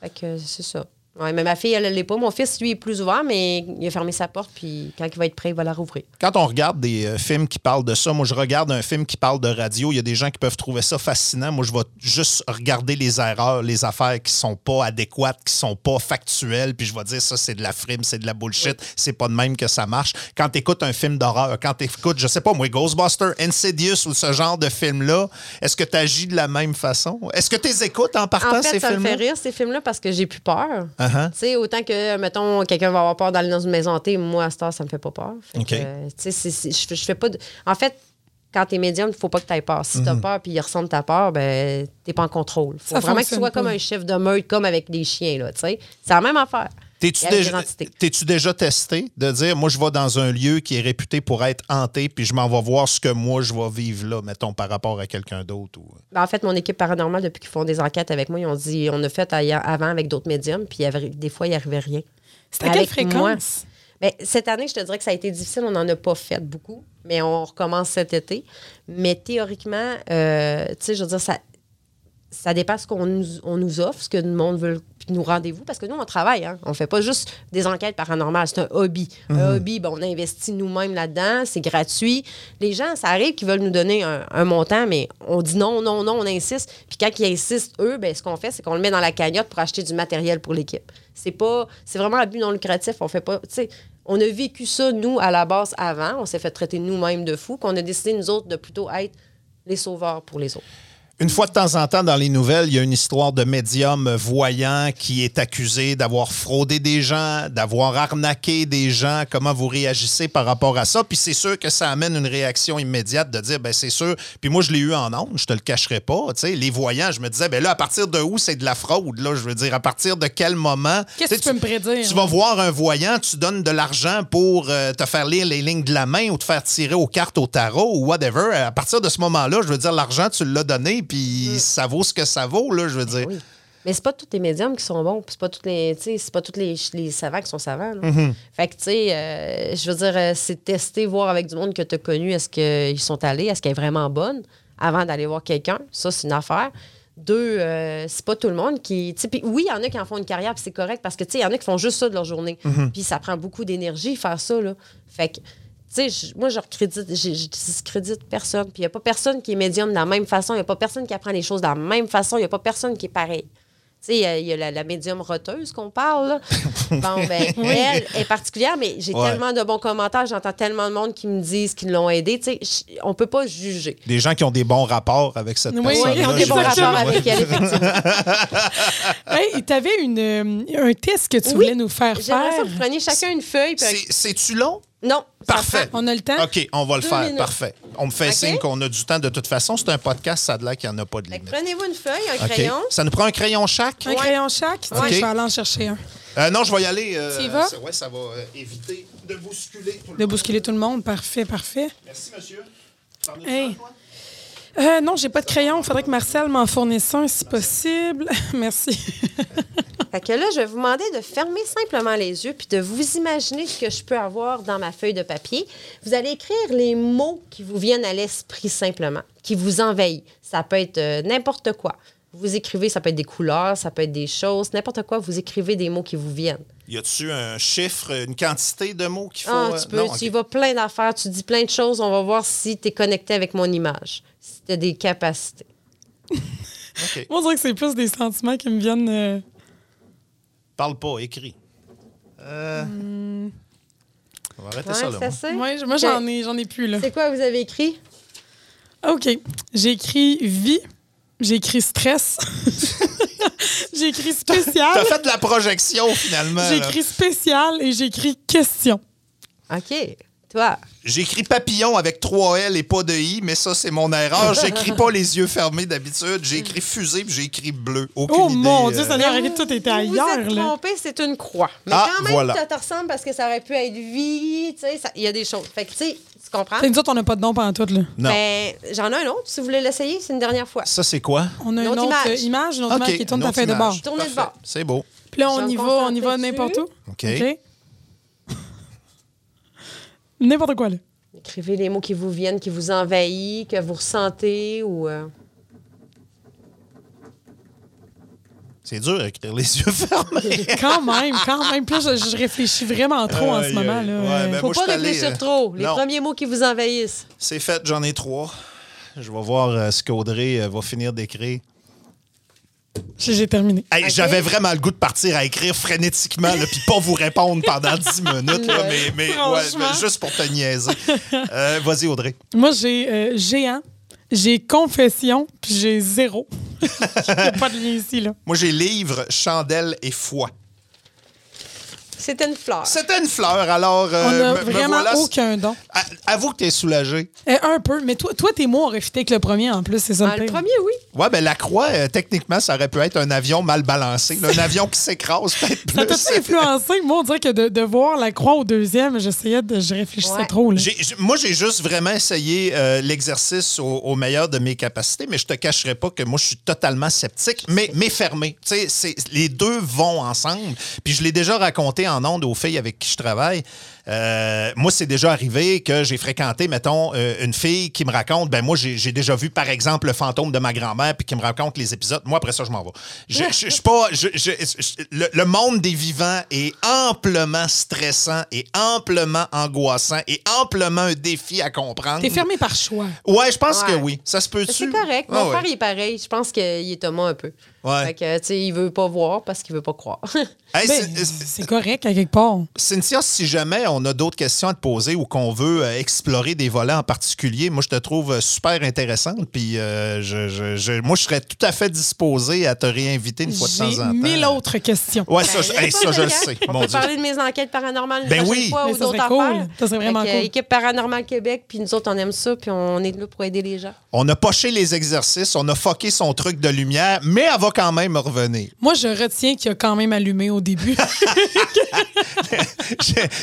Fait que c'est ça. Ouais, mais ma fille, elle ne l'est pas. Mon fils, lui, est plus ouvert, mais il a fermé sa porte, puis quand il va être prêt, il va la rouvrir. Quand on regarde des euh, films qui parlent de ça, moi, je regarde un film qui parle de radio. Il y a des gens qui peuvent trouver ça fascinant. Moi, je vais juste regarder les erreurs, les affaires qui sont pas adéquates, qui sont pas factuelles, puis je vais dire ça, c'est de la frime, c'est de la bullshit. C'est pas de même que ça marche. Quand tu écoutes un film d'horreur, quand tu écoutes, je sais pas, moi, Ghostbusters, Insidious ou ce genre de film-là, est-ce que tu agis de la même façon? Est-ce que tu les écoutes en partant, En fait, ces ça me films-là? fait rire, ces films-là, parce que j'ai plus peur. Uh-huh. Tu sais, autant que, mettons, quelqu'un va avoir peur d'aller dans une maison hantée, moi, à cette heure, ça me fait pas peur. Tu sais, je, fais pas de... En fait, quand t'es médium, il faut pas que tu aies peur. Si Mhm. t'as peur puis il ressentent ta peur, ben, t'es pas en contrôle. faut Ça vraiment que tu sois comme un chef de meute, comme avec des chiens, là, tu sais. C'est la même affaire. T'es-tu déjà, testé de dire, moi, je vais dans un lieu qui est réputé pour être hanté, puis je m'en vais voir ce que moi, je vais vivre là, mettons, par rapport à quelqu'un d'autre? Ou... Ben, en fait, mon équipe paranormale, depuis qu'ils font des enquêtes avec moi, ils ont dit on a fait ailleurs- avant avec d'autres médiums, puis des fois, il n'y arrivait rien. C'est à quelle moi. fréquence? Ben, cette année, je te dirais que ça a été difficile. On n'en a pas fait beaucoup, mais on recommence cet été. Mais théoriquement, euh, tu sais, je veux dire, ça, ça dépend ce qu'on nous, on nous offre, ce que le monde veut puis nous rendez-vous. Parce que nous, on travaille. Hein? On fait pas juste des enquêtes paranormales. C'est un hobby. Un hobby, ben, on investit nous-mêmes là-dedans. C'est gratuit. Les gens, ça arrive qu'ils veulent nous donner un, un montant, mais on dit non, non, non, on insiste. Puis quand ils insistent, eux, ben, ce qu'on fait, c'est qu'on le met dans la cagnotte pour acheter du matériel pour l'équipe. C'est pas... C'est vraiment un but non lucratif. On fait pas... On a vécu ça, nous, à la base, avant. On s'est fait traiter nous-mêmes de fous. Qu'on a décidé, nous autres, de plutôt être les sauveurs pour les autres. Une fois de temps en temps, dans les nouvelles, il y a une histoire de médium voyant qui est accusé d'avoir fraudé des gens, d'avoir arnaqué des gens. Comment vous réagissez par rapport à ça? Puis c'est sûr que ça amène une réaction immédiate de dire, ben c'est sûr. Puis moi, je l'ai eu en ondes, je te le cacherai pas. Les voyants, je me disais, ben là, à partir de où c'est de la fraude? Là, je veux dire, à partir de quel moment? Qu'est-ce que tu peux me prédire? Tu vas voir un voyant, tu donnes de l'argent pour euh, te faire lire les lignes de la main ou te faire tirer aux cartes au tarot ou whatever. À partir de ce moment-là, je veux dire, l'argent, tu l'as donné, puis ça vaut ce que ça vaut, là, je veux dire. Oui. Mais c'est pas tous les médiums qui sont bons, puis c'est pas tous les, c'est pas tous les, les savants qui sont savants. Mm-hmm. Fait que tu sais, euh, je veux dire, euh, c'est tester, voir avec du monde que tu as connu, est-ce qu'ils sont allés, est-ce qu'elle est vraiment bonne, avant d'aller voir quelqu'un. Ça, c'est une affaire. Deux, euh, c'est pas tout le monde qui. Puis oui, il y en a qui en font une carrière, puis c'est correct, parce que tu sais, il y en a qui font juste ça de leur journée. Mm-hmm. Puis ça prend beaucoup d'énergie faire ça, là. Fait que. Tu sais, moi, je recrédite, je, je discrédite personne. Puis il n'y a pas personne qui est médium de la même façon. Il n'y a pas personne qui apprend les choses de la même façon. Il n'y a pas personne qui est pareil. Tu sais, il y a- il y, a la, la médium roteuse qu'on parle. là. Bon, ben, elle est particulière, mais j'ai Ouais. tellement de bons commentaires. J'entends tellement de monde qui me disent qu'ils l'ont aidé. Tu sais, on peut pas juger. Des gens qui ont des bons rapports avec cette Oui, personne. oui, ils ont des bons rapports avec elle, effectivement. Tu avais une, euh, un test que tu Oui. voulais nous faire J'aimerais faire. que vous preniez chacun une feuille. C'est-tu long? Non. Parfait. On a le temps? OK, on va le Deux faire. minutes. Parfait. On me fait OK? signe qu'on a du temps de toute façon. C'est un podcast, ça a l'air qu'il n'y en a pas de Fait que limite. Prenez-vous une feuille, un OK. crayon. Ça nous prend un crayon chaque? Un Ouais. crayon chaque? Tiens, OK. Je vais aller en chercher un. Euh, non, je vais y aller. euh, Tu y vas? ça- ouais, ça va euh, éviter de bousculer tout le De monde. bousculer tout le monde. Parfait, parfait. Merci, monsieur. T'en Hey. toi? Euh, non, j'ai pas de crayon. Il faudrait que Marcel m'en fournisse un si possible. Merci. Fait que là, je vais vous demander de fermer simplement les yeux puis de vous imaginer ce que je peux avoir dans ma feuille de papier. Vous allez écrire les mots qui vous viennent à l'esprit simplement, qui vous envahissent. Ça peut être euh, n'importe quoi. Vous écrivez, ça peut être des couleurs, ça peut être des choses, n'importe quoi. Vous écrivez des mots qui vous viennent. Y a-tu un chiffre, une quantité de mots qu'il faut? Ah, euh, tu peux, non, tu y vas plein d'affaires, tu dis plein de choses. On va voir si tu es connecté avec mon image, si tu as des capacités. OK. Moi, on dirait que c'est plus des sentiments qui me viennent. euh, Parle pas, écris. Euh, On va arrêter Ouais, ça, là. c'est moi. Ouais, moi, j'en ai, j'en ai plus, là. C'est quoi vous avez écrit? OK. J'ai écrit vie. J'ai écrit stress. j'ai écrit spécial. T'as fait de la projection, finalement. J'ai écrit spécial et j'ai écrit question. OK. Toi, J'ai écrit papillon avec trois L et pas de I, mais ça, c'est mon erreur. J'écris pas les yeux fermés d'habitude. J'ai écrit fusée puis j'ai écrit bleu. Aucune Oh idée, mon euh, Dieu, ça aurait tout était ailleurs, Vous êtes là. trompé, c'est une croix. Mais Ah, quand même, voilà. ça te ressemble parce que ça aurait pu être vie, tu sais, ça- il y a des choses. Fait que, tu sais, tu comprends? Fait que nous autres, on n'a pas de nom pendant tout, là. Non. Ben, j'en ai un autre, si vous voulez l'essayer, c'est une dernière fois. Ça, c'est quoi? On a Une une autre autre image. euh, image, une autre image qui tourne ta feuille de bord. Tournez de bord. C'est beau. Puis là, on y va, on y va n'importe où. OK. OK? N'importe quoi, là. Écrivez les mots qui vous viennent, qui vous envahissent, que vous ressentez ou. euh, C'est dur d'écrire les yeux fermés. Quand même, quand même. Puis là, je, je réfléchis vraiment trop en ce moment. Là. Ouais, ben, Faut moi, pas allé, réfléchir euh, trop. Les non. premiers mots qui vous envahissent. C'est fait, j'en ai trois. Je vais voir euh, ce qu'Audrey euh, va finir d'écrire. J'ai terminé. Hey. J'avais vraiment le goût de partir à écrire frénétiquement, puis pas vous répondre pendant 10 minutes, là, mais, mais ouais, Franchement. mais juste pour te niaiser. Euh, Vas-y, Audrey. Moi, j'ai euh, géant, j'ai confession, puis j'ai zéro. Il n'y a pas de lien ici, là. Moi, j'ai livre, chandelle et foi. C'était une fleur. C'était une fleur, alors. euh, On n'a me- me vraiment voilà- aucun don. Ah, Avoue que t'es soulagé. Euh, un peu, mais toi, toi tes mots auraient fité avec le premier en plus, c'est ça Ah, le premier, oui. Ouais, ben la croix, euh, techniquement, ça aurait pu être un avion mal balancé. là, un avion qui s'écrase, peut-être Ça plus. t'a-tu influencé? Moi, on dirait que de, de voir la croix au deuxième, j'essayais de. Je réfléchissais Ouais. trop. Là. Moi, j'ai juste vraiment essayé euh, l'exercice au, au meilleur de mes capacités, mais je te cacherai pas que moi, je suis totalement sceptique, mais, mais fermé. Tu sais, c'est- les deux vont ensemble. Puis je l'ai déjà raconté en ondes aux filles avec qui je travaille. Euh, moi, c'est déjà arrivé que j'ai fréquenté, mettons, euh, une fille qui me raconte, ben moi, j'ai déjà vu, par exemple, le fantôme de ma grand-mère, puis qui me raconte les épisodes. Moi, après ça, je m'en vais. Je, je- je suis pas... je- je- je- le, le monde des vivants est amplement stressant et amplement angoissant et amplement un défi à comprendre. T'es fermé par choix. Ouais, je pense Ouais. que oui. Ça se peut-tu? C'est correct. Ah Mon ouais. frère, il est pareil. Je pense qu'il est Thomas un peu. Ouais. Fait que, tu sais, il veut pas voir parce qu'il veut pas croire. Hey, Ben, c'est- correct à quelque part. Cynthia, si jamais on a d'autres questions à te poser ou qu'on veut euh, explorer des volets en particulier, moi, je te trouve euh, super intéressante. Puis, euh, je, je- je- moi, je serais tout à fait disposé à te réinviter une fois de temps en temps. mille autres questions. Ouais, ça, Ben, hey, ça, je le sais. On Mon peut Dieu. parler de mes enquêtes paranormales Ben oui. fois ou ça d'autres serait cool. affaires. Ça serait vraiment cool. Équipe Paranormal Québec, puis nous autres, on aime ça, puis on est là pour aider les gens. On a poché les exercices, on a fucké son truc de lumière, mais elle va quand même revenir. Moi, je retiens qu'il a quand même allumé au début.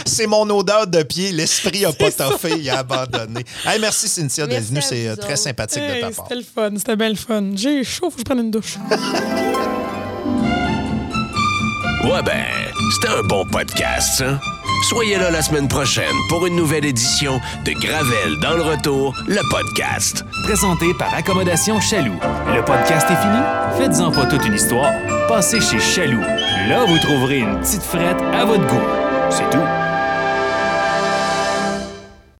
C'est mon odeur de pied. L'esprit a pas toffé, il a abandonné. Hey, merci, Cynthia, d'être venue. C'est euh, très sympathique de ta part. c'était le fun, c'était belle fun. J'ai chaud, faut que je prenne une douche. Ouais ben, c'était un bon podcast, ça. Soyez là la semaine prochaine pour une nouvelle édition de Gravel dans le retour, le podcast. Présenté par Accommodation Chaloux. Le podcast est fini? Faites-en pas toute une histoire. Passez chez Chaloux. Là, vous trouverez une petite frette à votre goût. C'est tout.